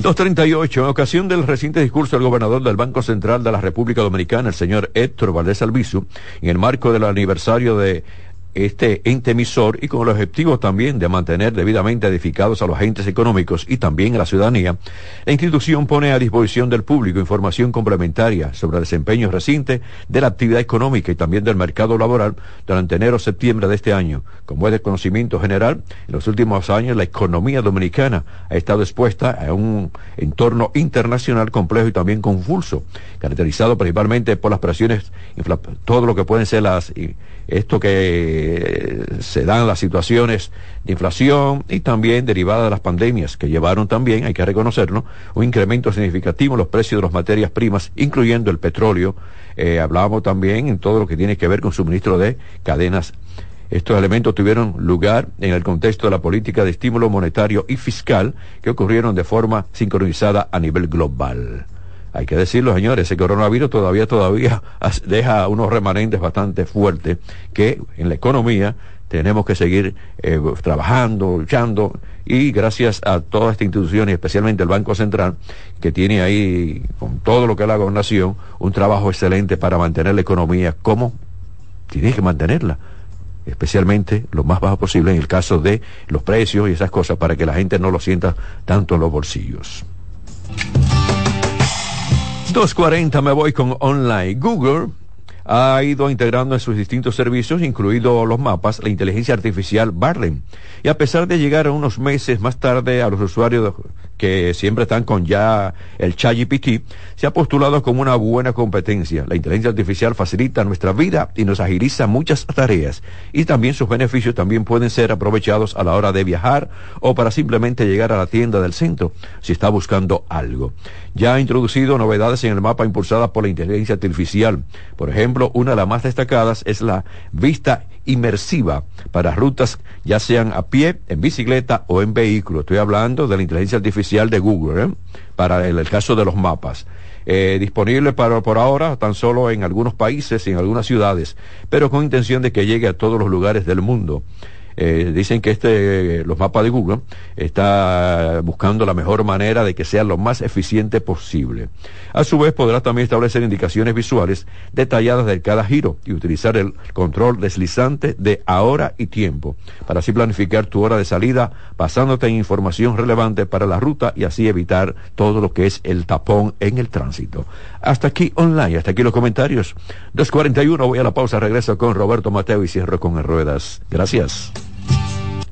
238. En ocasión del reciente discurso del gobernador del Banco Central de la República Dominicana, el señor Héctor Valdés Albizu, en el marco del aniversario de este ente emisor y con el objetivo también de mantener debidamente edificados a los agentes económicos y también a la ciudadanía, la institución pone a disposición del público información complementaria sobre el desempeño reciente de la actividad económica y también del mercado laboral durante enero-septiembre de este año. Como es de conocimiento general, en los últimos años la economía dominicana ha estado expuesta a un entorno internacional complejo y también convulso, caracterizado principalmente por las presiones, todo lo que pueden ser las, esto que que se dan las situaciones de inflación y también derivadas de las pandemias que llevaron también, hay que reconocerlo, un incremento significativo en los precios de las materias primas, incluyendo el petróleo. Eh, hablábamos también en todo lo que tiene que ver con suministro de cadenas estos elementos tuvieron lugar en el contexto de la política de estímulo monetario y fiscal que ocurrieron de forma sincronizada a nivel global. Hay que decirlo, señores, ese coronavirus todavía, todavía deja unos remanentes bastante fuertes que en la economía tenemos que seguir eh, trabajando, luchando, y gracias a todas estas instituciones, especialmente el Banco Central, que tiene ahí, con todo lo que es la gobernación, un trabajo excelente para mantener la economía como tiene que mantenerla especialmente lo más bajo posible en el caso de los precios y esas cosas para que la gente no lo sienta tanto en los bolsillos. 240 me voy con online. Google ha ido integrando en sus distintos servicios, incluidos los mapas, la inteligencia artificial Barley. Y a pesar de llegar unos meses más tarde a los usuarios que siempre están con ya el ChatGPT, se ha postulado como una buena competencia. La inteligencia artificial facilita nuestra vida y nos agiliza muchas tareas. Y también sus beneficios también pueden ser aprovechados a la hora de viajar o para simplemente llegar a la tienda del centro si está buscando algo. Ya ha introducido novedades en el mapa impulsada por la inteligencia artificial. Por ejemplo, una de las más destacadas es la vista inmersiva para rutas ya sean a pie, en bicicleta o en vehículo. Estoy hablando de la inteligencia artificial de Google, ¿eh? para el, caso de los mapas. Eh, disponible para, por ahora tan solo en algunos países y en algunas ciudades, pero con intención de que llegue a todos los lugares del mundo. Eh, dicen que este, los mapas de Google está buscando la mejor manera de que sea lo más eficiente posible. A su vez podrá también establecer indicaciones visuales detalladas de cada giro y utilizar el control deslizante de ahora y tiempo para así planificar tu hora de salida basándote en información relevante para la ruta y así evitar todo lo que es el tapón en el tránsito. Hasta aquí online, hasta aquí los comentarios. 2.41, voy a la pausa, regreso con Roberto Mateo y cierro con ruedas. Gracias.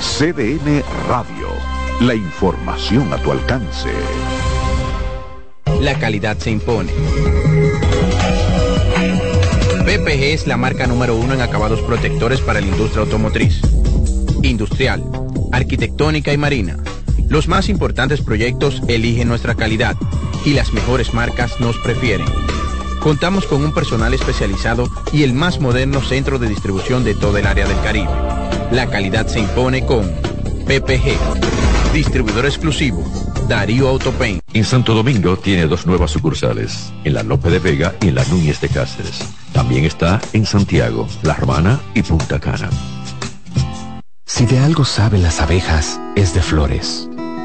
CDN Radio. La información a tu alcance. La calidad se impone. PPG es la marca número uno en acabados protectores para la industria automotriz, industrial, arquitectónica y marina. Los más importantes proyectos eligen nuestra calidad y las mejores marcas nos prefieren. Contamos con un personal especializado y el más moderno centro de distribución de todo el área del Caribe la calidad se impone con PPG, distribuidor exclusivo, Darío Autopain. En Santo Domingo tiene dos nuevas sucursales, en la Lope de Vega y en la Núñez de Cáceres. También está en Santiago, La Romana y Punta Cana. Si de algo saben las abejas, es de flores.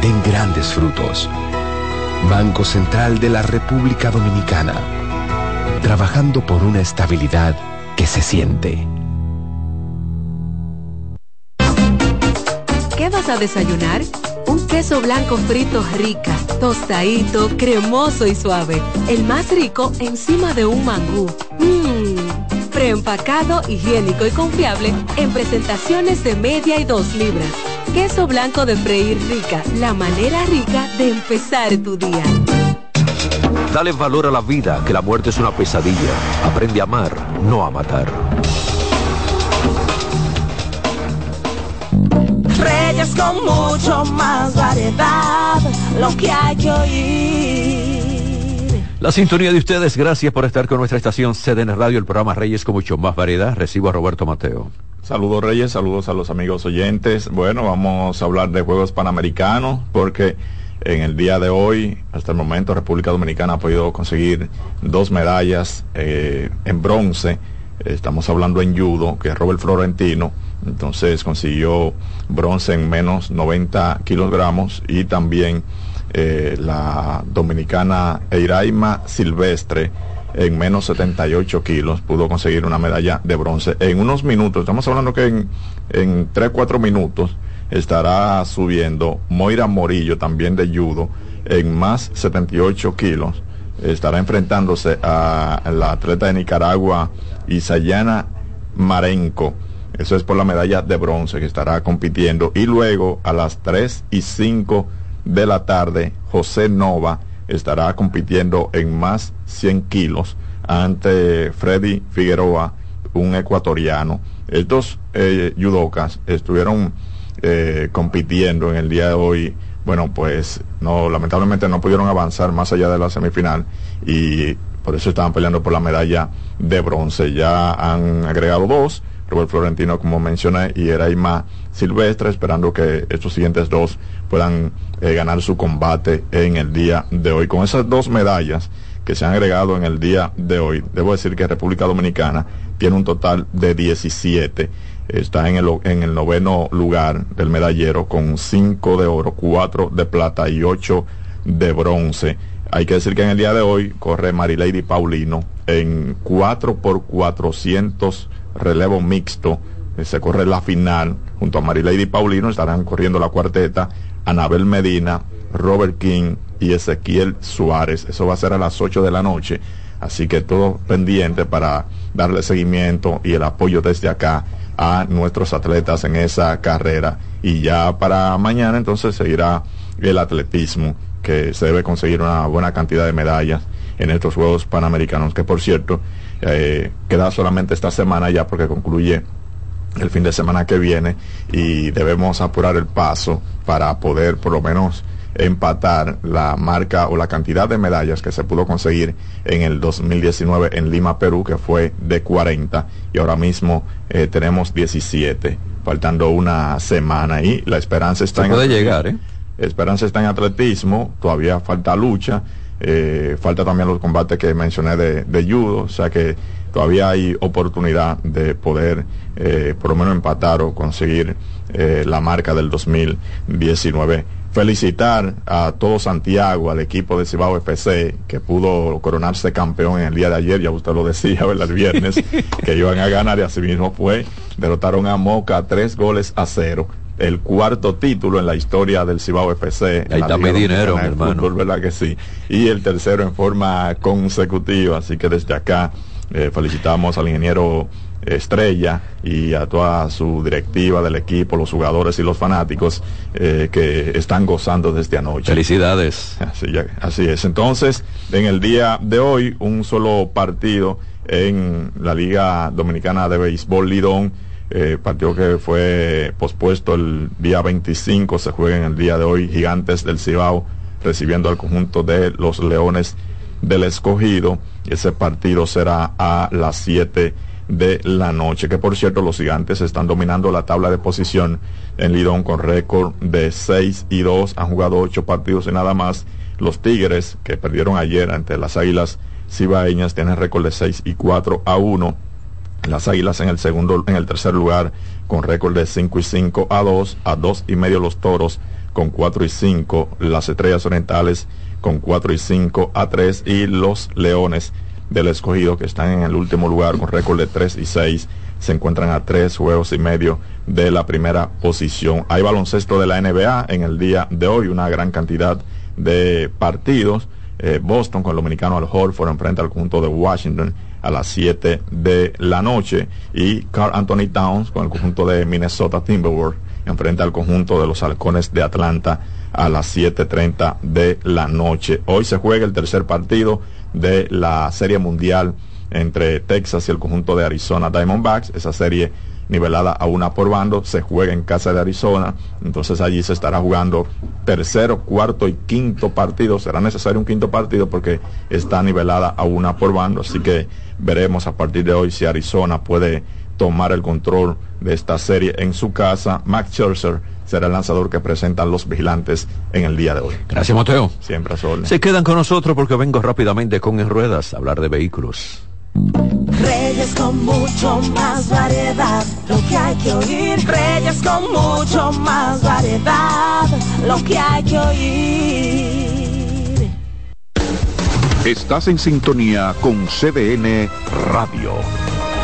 den grandes frutos. Banco Central de la República Dominicana. Trabajando por una estabilidad que se siente. ¿Qué vas a desayunar? Un queso blanco frito rica, tostadito, cremoso y suave. El más rico encima de un mangú. Mmm. Preempacado, higiénico y confiable en presentaciones de media y dos libras. Queso blanco de freír rica, la manera rica de empezar tu día. Dale valor a la vida, que la muerte es una pesadilla. Aprende a amar, no a matar. Reyes con mucho más variedad, lo que hay que oír. La sintonía de ustedes, gracias por estar con nuestra estación CDN Radio, el programa Reyes con mucho más variedad. Recibo a Roberto Mateo. Saludos Reyes, saludos a los amigos oyentes. Bueno, vamos a hablar de Juegos Panamericanos porque en el día de hoy, hasta el momento, República Dominicana ha podido conseguir dos medallas eh, en bronce. Estamos hablando en judo, que es Robert Florentino. Entonces consiguió bronce en menos 90 kilogramos y también eh, la dominicana Eiraima Silvestre en menos 78 kilos pudo conseguir una medalla de bronce en unos minutos. Estamos hablando que en, en 3-4 minutos estará subiendo Moira Morillo, también de judo, en más 78 kilos. Estará enfrentándose a la atleta de Nicaragua, Isayana Marenco. Eso es por la medalla de bronce que estará compitiendo. Y luego a las 3 y 5 de la tarde, José Nova estará compitiendo en más 100 kilos ante Freddy Figueroa, un ecuatoriano. Estos eh, judocas estuvieron eh, compitiendo en el día de hoy, bueno, pues no, lamentablemente no pudieron avanzar más allá de la semifinal y por eso estaban peleando por la medalla de bronce. Ya han agregado dos, Robert Florentino, como mencioné, y Eraima Silvestre, esperando que estos siguientes dos puedan eh, ganar su combate en el día de hoy. Con esas dos medallas que se han agregado en el día de hoy, debo decir que República Dominicana tiene un total de 17 está en el, en el noveno lugar del medallero con cinco de oro, cuatro de plata y ocho de bronce. Hay que decir que en el día de hoy corre Marilady Paulino en 4 por 400 relevo mixto. Se corre la final junto a Marilady Paulino. Estarán corriendo la cuarteta Anabel Medina, Robert King y Ezequiel Suárez. Eso va a ser a las 8 de la noche. Así que todo pendiente para darle seguimiento y el apoyo desde acá a nuestros atletas en esa carrera. Y ya para mañana entonces seguirá el atletismo, que se debe conseguir una buena cantidad de medallas en estos Juegos Panamericanos, que por cierto, eh, queda solamente esta semana ya porque concluye el fin de semana que viene y debemos apurar el paso para poder por lo menos empatar la marca o la cantidad de medallas que se pudo conseguir en el 2019 en Lima, Perú, que fue de 40 y ahora mismo eh, tenemos 17, faltando una semana y la esperanza está en puede llegar, ¿eh? Esperanza está en atletismo, todavía falta lucha, eh, falta también los combates que mencioné de, de, judo, o sea que todavía hay oportunidad de poder eh, por lo menos empatar o conseguir la marca del 2019 felicitar a todo Santiago, al equipo de Cibao FC, que pudo coronarse campeón en el día de ayer, ya usted lo decía, ¿verdad? el viernes, que iban a ganar y así mismo fue. Derrotaron a Moca tres goles a cero. El cuarto título en la historia del Cibao FC. Ahí está mi dinero, hermano. ¿verdad que sí? Y el tercero en forma consecutiva. Así que desde acá eh, felicitamos al ingeniero Estrella y a toda su directiva del equipo, los jugadores y los fanáticos eh, que están gozando desde anoche. Felicidades. Así, así, es. Entonces, en el día de hoy, un solo partido en la Liga Dominicana de Béisbol Lidón. Eh, partido que fue pospuesto el día 25, se juega en el día de hoy Gigantes del Cibao recibiendo al conjunto de los Leones del Escogido. Ese partido será a las 7 de la noche, que por cierto los gigantes están dominando la tabla de posición en Lidón con récord de 6 y 2, han jugado 8 partidos y nada más. Los Tigres, que perdieron ayer ante las Águilas Cibaeñas, tienen récord de 6 y 4 a 1. Las Águilas en el segundo, en el tercer lugar con récord de 5 y 5 a 2, a 2 y medio los Toros con 4 y 5, las Estrellas Orientales con 4 y 5 a 3 y los Leones del escogido que están en el último lugar con récord de 3 y 6 se encuentran a tres juegos y medio de la primera posición. Hay baloncesto de la NBA en el día de hoy, una gran cantidad de partidos. Eh, Boston con el dominicano Al Horford enfrenta al conjunto de Washington a las 7 de la noche y Carl Anthony Towns con el conjunto de Minnesota Timberwolves enfrenta al conjunto de los halcones de Atlanta a las 7.30 de la noche. Hoy se juega el tercer partido de la Serie Mundial entre Texas y el conjunto de Arizona Diamondbacks. Esa serie nivelada a una por bando, se juega en casa de Arizona, entonces allí se estará jugando tercero, cuarto y quinto partido, será necesario un quinto partido porque está nivelada a una por bando, así que veremos a partir de hoy si Arizona puede tomar el control de esta serie en su casa. Max Scherzer será el lanzador que presentan los vigilantes en el día de hoy. Gracias, Mateo. Siempre a sol. Se quedan con nosotros porque vengo rápidamente con En Ruedas a hablar de vehículos. Reyes con mucho más variedad, lo que hay que oír. Reyes con mucho más variedad, lo que hay que oír. Estás en sintonía con CDN Radio.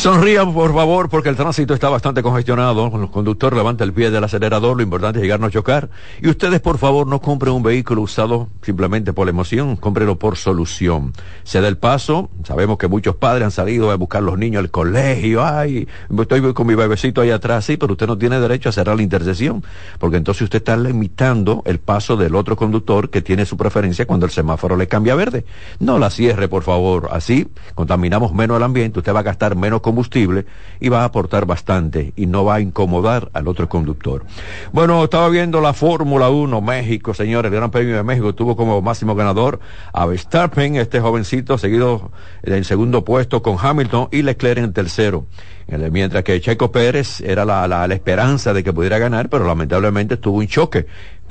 Sonrían, por favor, porque el tránsito está bastante congestionado. Los conductores levantan el pie del acelerador, lo importante es llegar a chocar. Y ustedes, por favor, no compren un vehículo usado simplemente por la emoción, cómprenlo por solución. Se da el paso, sabemos que muchos padres han salido a buscar a los niños al colegio, ay, estoy con mi bebecito ahí atrás, sí, pero usted no tiene derecho a cerrar la intersección, porque entonces usted está limitando el paso del otro conductor que tiene su preferencia cuando el semáforo le cambia verde. No la cierre, por favor, así contaminamos menos el ambiente, usted va a gastar menos combustible y va a aportar bastante y no va a incomodar al otro conductor. Bueno, estaba viendo la Fórmula 1 México, señores, el Gran Premio de México tuvo como máximo ganador a Verstappen, este jovencito, seguido en segundo puesto con Hamilton y Leclerc en tercero. Mientras que Checo Pérez era la, la, la esperanza de que pudiera ganar, pero lamentablemente tuvo un choque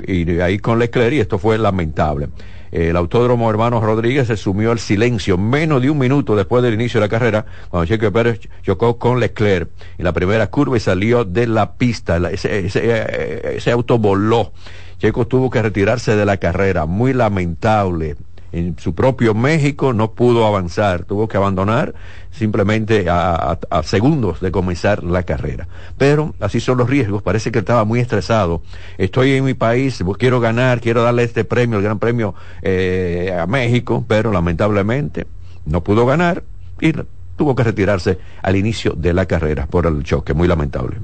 y ahí con Leclerc y esto fue lamentable el Autódromo Hermanos Rodríguez se sumió al silencio menos de un minuto después del inicio de la carrera, cuando Checo Pérez chocó con Leclerc en la primera curva y salió de la pista. Ese, ese, auto voló. Checo tuvo que retirarse de la carrera, muy lamentable en su propio México no pudo avanzar, tuvo que abandonar simplemente a, segundos de comenzar la carrera. Pero así son los riesgos, parece que estaba muy estresado. Estoy en mi país, quiero ganar, quiero darle este premio, el gran premio eh, a México, pero lamentablemente no pudo ganar y tuvo que retirarse al inicio de la carrera por el choque, muy lamentable.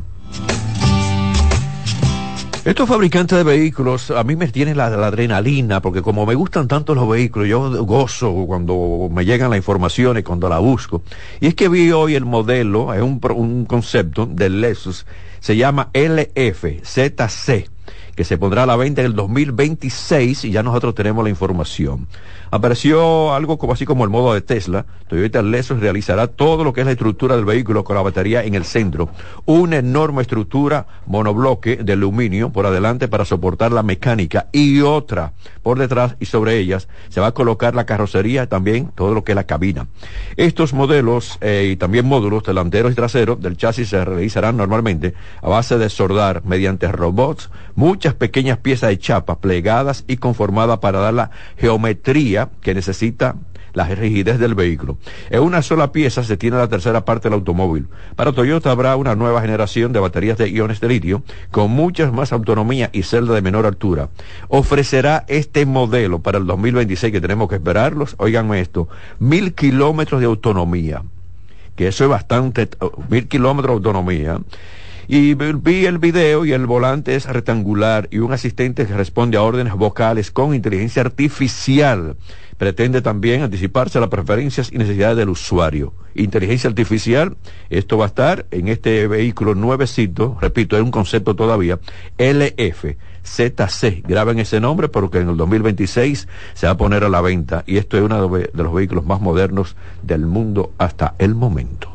Estos fabricantes de vehículos, a mí me tienen la, adrenalina, porque como me gustan tanto los vehículos, yo gozo cuando me llegan las informaciones, cuando la busco. Y es que vi hoy el modelo, es un, un concepto del Lexus, se llama LFZC que se pondrá a la venta en el 2026 y ya nosotros tenemos la información. Apareció algo como así como el modo de Tesla. Toyota Lexus realizará todo lo que es la estructura del vehículo con la batería en el centro. Una enorme estructura monobloque de aluminio por adelante para soportar la mecánica y otra por detrás y sobre ellas se va a colocar la carrocería también todo lo que es la cabina. Estos modelos eh, y también módulos delanteros y traseros del chasis se realizarán normalmente a base de soldar mediante robots muchas pequeñas piezas de chapa plegadas y conformadas para dar la geometría que necesita la rigidez del vehículo. En una sola pieza se tiene la tercera parte del automóvil. Para Toyota habrá una nueva generación de baterías de iones de litio con mucha más autonomía y celda de menor altura. Ofrecerá este modelo para el 2026 que tenemos que esperarlos. Oiganme esto, mil kilómetros de autonomía, que eso es bastante, mil kilómetros de autonomía y vi el video y el volante es rectangular y un asistente que responde a órdenes vocales con inteligencia artificial. Pretende también anticiparse a las preferencias y necesidades del usuario. Inteligencia artificial, esto va a estar en este vehículo nuevecito, repito, es un concepto todavía, LF. ZC, graben ese nombre porque en el 2026 se va a poner a la venta y esto es uno de los vehículos más modernos del mundo hasta el momento.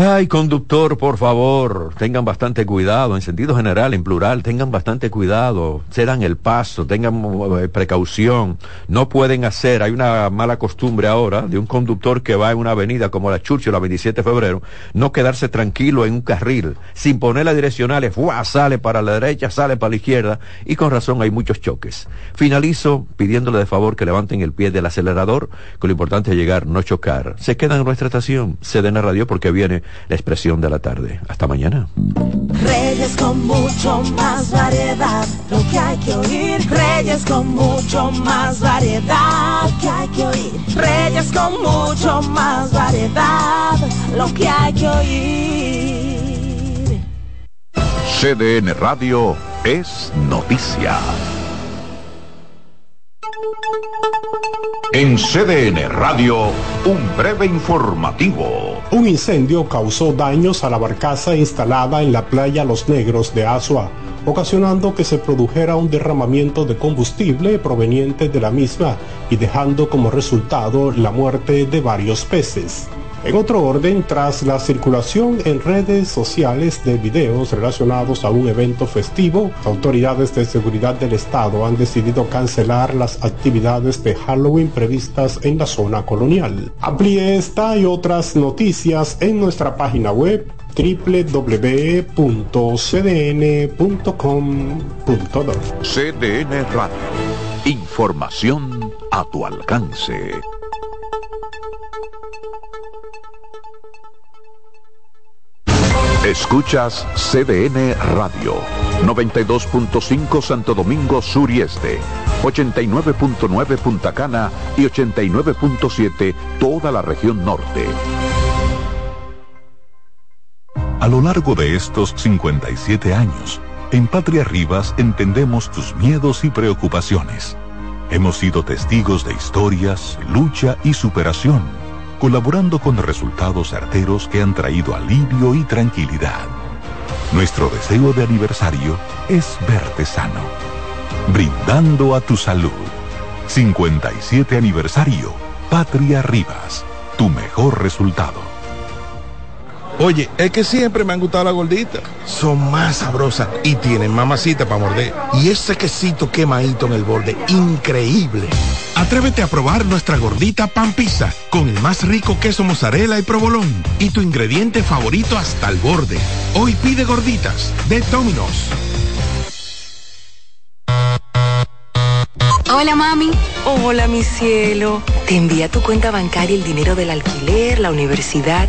Ay, conductor, por favor, tengan bastante cuidado, en sentido general, en plural, tengan bastante cuidado, cedan el paso, tengan eh, precaución, no pueden hacer, hay una mala costumbre ahora de un conductor que va en una avenida como la Churchill, la 27 de febrero, no quedarse tranquilo en un carril, sin poner las direccionales, ¡fua! sale para la derecha, sale para la izquierda, y con razón hay muchos choques. Finalizo pidiéndole de favor que levanten el pie del acelerador, que lo importante es llegar, no chocar. Se quedan en nuestra estación, se den a radio porque viene la expresión de la tarde. Hasta mañana. Reyes con mucho más variedad, lo que hay que oír. Reyes con mucho más variedad, lo que hay que oír. Reyes con mucho más variedad, lo que hay que oír. CDN Radio es noticia. En CDN Radio, un breve informativo. Un incendio causó daños a la barcaza instalada en la playa Los Negros de Asua, ocasionando que se produjera un derramamiento de combustible proveniente de la misma y dejando como resultado la muerte de varios peces. En otro orden, tras la circulación en redes sociales de videos relacionados a un evento festivo, autoridades de seguridad del estado han decidido cancelar las actividades de Halloween previstas en la zona colonial. Amplíe esta y otras noticias en nuestra página web www.cdn.com.do. CDN Radio. Información a tu alcance. Escuchas CDN Radio, 92.5 Santo Domingo Sur y Este, 89.9 Punta Cana y 89.7 toda la región norte. A lo largo de estos 57 años, en Patria Rivas entendemos tus miedos y preocupaciones. Hemos sido testigos de historias, lucha y superación colaborando con resultados certeros que han traído alivio y tranquilidad. Nuestro deseo de aniversario es verte sano, brindando a tu salud. 57 aniversario, Patria Rivas, tu mejor resultado. Oye, es que siempre me han gustado las gorditas. Son más sabrosas y tienen mamacita para morder. Y ese quesito quemadito en el borde, increíble. Atrévete a probar nuestra gordita pan pizza con el más rico queso mozzarella y provolón y tu ingrediente favorito hasta el borde. Hoy pide gorditas de Domino's. Hola mami. Hola mi cielo. Te envía tu cuenta bancaria el dinero del alquiler, la universidad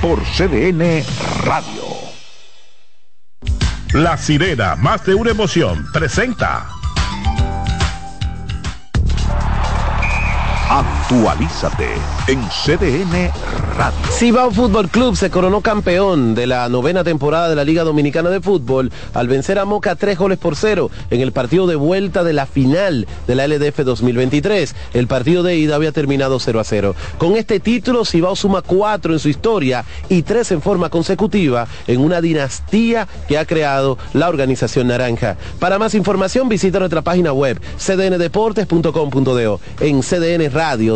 por CDN Radio. La sirena, más de una emoción, presenta. Actualízate en CDN Radio. Cibao Fútbol Club se coronó campeón de la novena temporada de la Liga Dominicana de Fútbol al vencer a Moca tres goles por cero en el partido de vuelta de la final de la LDF 2023. El partido de ida había terminado 0 a 0. Con este título, Cibao suma cuatro en su historia y tres en forma consecutiva en una dinastía que ha creado la organización naranja. Para más información, visita nuestra página web cdndeportes.com.do en CDN Radio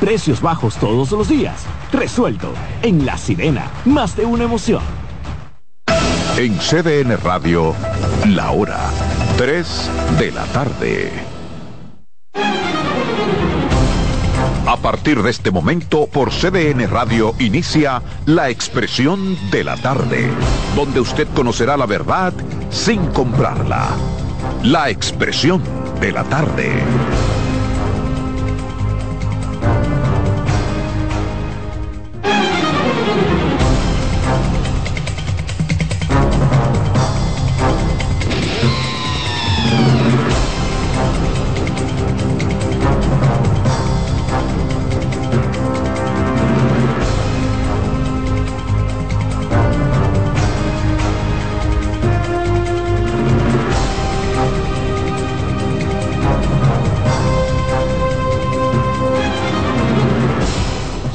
Precios bajos todos los días. Resuelto. En La Sirena, más de una emoción. En CDN Radio, la hora 3 de la tarde. A partir de este momento, por CDN Radio inicia La Expresión de la Tarde, donde usted conocerá la verdad sin comprarla. La Expresión de la Tarde.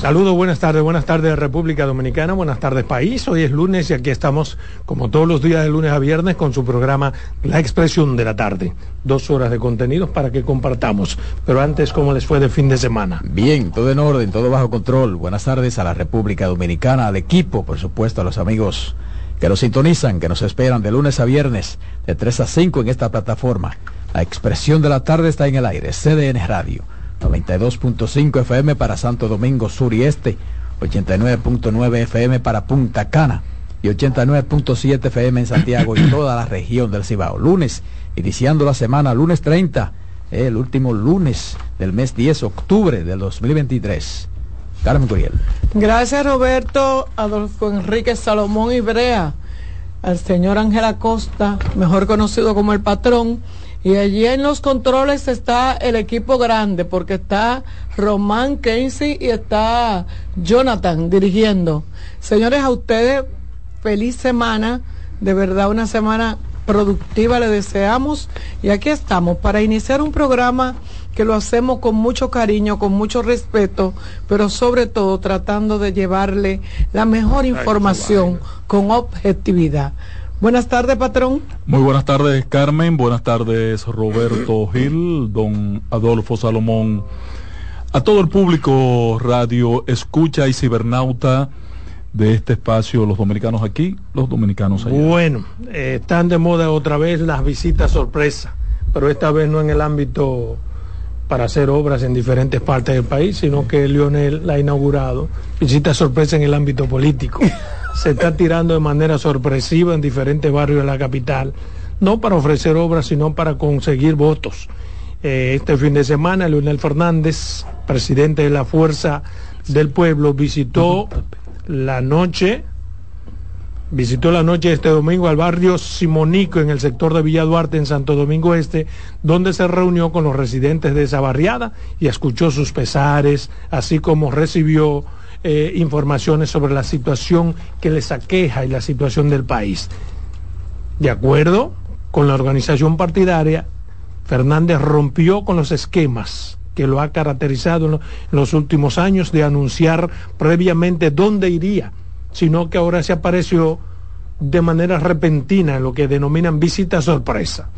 Saludos, buenas tardes, buenas tardes República Dominicana, buenas tardes país. Hoy es lunes y aquí estamos como todos los días de lunes a viernes con su programa La Expresión de la Tarde. Dos horas de contenidos para que compartamos. Pero antes, ¿cómo les fue de fin de semana? Bien, todo en orden, todo bajo control. Buenas tardes a la República Dominicana, al equipo, por supuesto, a los amigos que nos sintonizan, que nos esperan de lunes a viernes, de 3 a 5 en esta plataforma. La Expresión de la Tarde está en el aire, CDN Radio. 92.5 FM para Santo Domingo Sur y Este, 89.9 FM para Punta Cana y 89.7 FM en Santiago y toda la región del Cibao. Lunes, iniciando la semana, lunes 30, el último lunes del mes 10, octubre del 2023. Carmen Curiel. Gracias Roberto, Adolfo Enrique Salomón Ibrea, al señor Ángel Acosta, mejor conocido como el patrón y allí en los controles está el equipo grande, porque está Román Casey y está Jonathan dirigiendo. Señores, a ustedes feliz semana, de verdad una semana productiva le deseamos y aquí estamos para iniciar un programa que lo hacemos con mucho cariño, con mucho respeto, pero sobre todo tratando de llevarle la mejor información con objetividad. Buenas tardes, patrón. Muy buenas tardes, Carmen. Buenas tardes, Roberto Gil, don Adolfo Salomón. A todo el público radio, escucha y cibernauta de este espacio, los dominicanos aquí, los dominicanos allá. Bueno, eh, están de moda otra vez las visitas sorpresa, pero esta vez no en el ámbito para hacer obras en diferentes partes del país, sino que Lionel la ha inaugurado. Visita sorpresa en el ámbito político. Se está tirando de manera sorpresiva en diferentes barrios de la capital, no para ofrecer obras, sino para conseguir votos. Eh, este fin de semana, Leonel Fernández, presidente de la Fuerza del Pueblo, visitó la noche visitó la noche este domingo al barrio Simonico en el sector de Villa Duarte en Santo Domingo Este, donde se reunió con los residentes de esa barriada y escuchó sus pesares, así como recibió eh, informaciones sobre la situación que les aqueja y la situación del país. De acuerdo con la organización partidaria, Fernández rompió con los esquemas que lo ha caracterizado en los últimos años de anunciar previamente dónde iría, sino que ahora se apareció de manera repentina en lo que denominan visita sorpresa.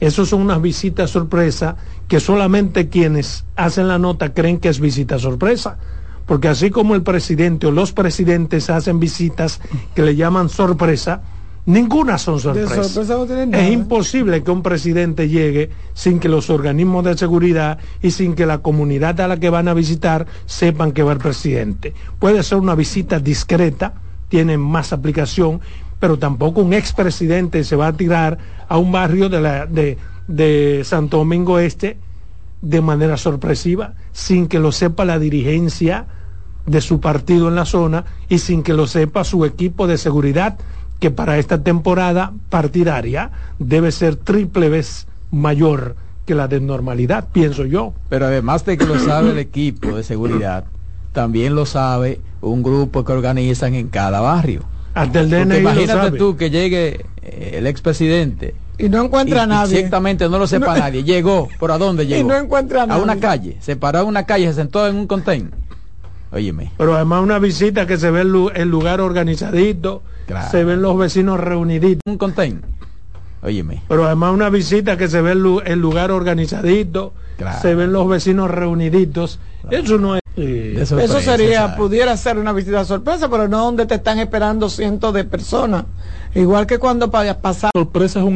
Esas son unas visitas sorpresa que solamente quienes hacen la nota creen que es visita sorpresa. Porque así como el presidente o los presidentes hacen visitas que le llaman sorpresa, Ninguna son sorpresas. sorpresa no tienen nada. es imposible que un presidente llegue sin que los organismos de seguridad y sin que la comunidad a la que van a visitar sepan que va el presidente. Puede ser una visita discreta, tiene más aplicación, pero tampoco un expresidente se va a tirar a un barrio de, la, de, de Santo Domingo Este de manera sorpresiva, sin que lo sepa la dirigencia de su partido en la zona y sin que lo sepa su equipo de seguridad que para esta temporada partidaria debe ser triple vez mayor que la de normalidad, pienso yo. Pero además de que lo sabe el equipo de seguridad, también lo sabe un grupo que organizan en cada barrio. Hasta el DNI lo imagínate sabe. tú que llegue eh, el expresidente Y no encuentra y- a nadie. y Ciertamente no lo sepa No. nadie. Llegó, ¿por a dónde Y llegó? no encuentra a A una nadie. calle. Se paró en una calle, se sentó en un contain. Óyeme. Pero además una visita que se ve el, lu- el lugar organizadito, Claro. se ven los vecinos reuniditos. Un contain. Óyeme. Pero además una visita que se ve el, lu- el lugar organizadito, Claro. se ven los vecinos reuniditos. Eso no es... eh, Eso sería, pudiera ser una visita sorpresa, pero no donde te están esperando cientos de personas. Igual que cuando pa- pasar Sorpresa es un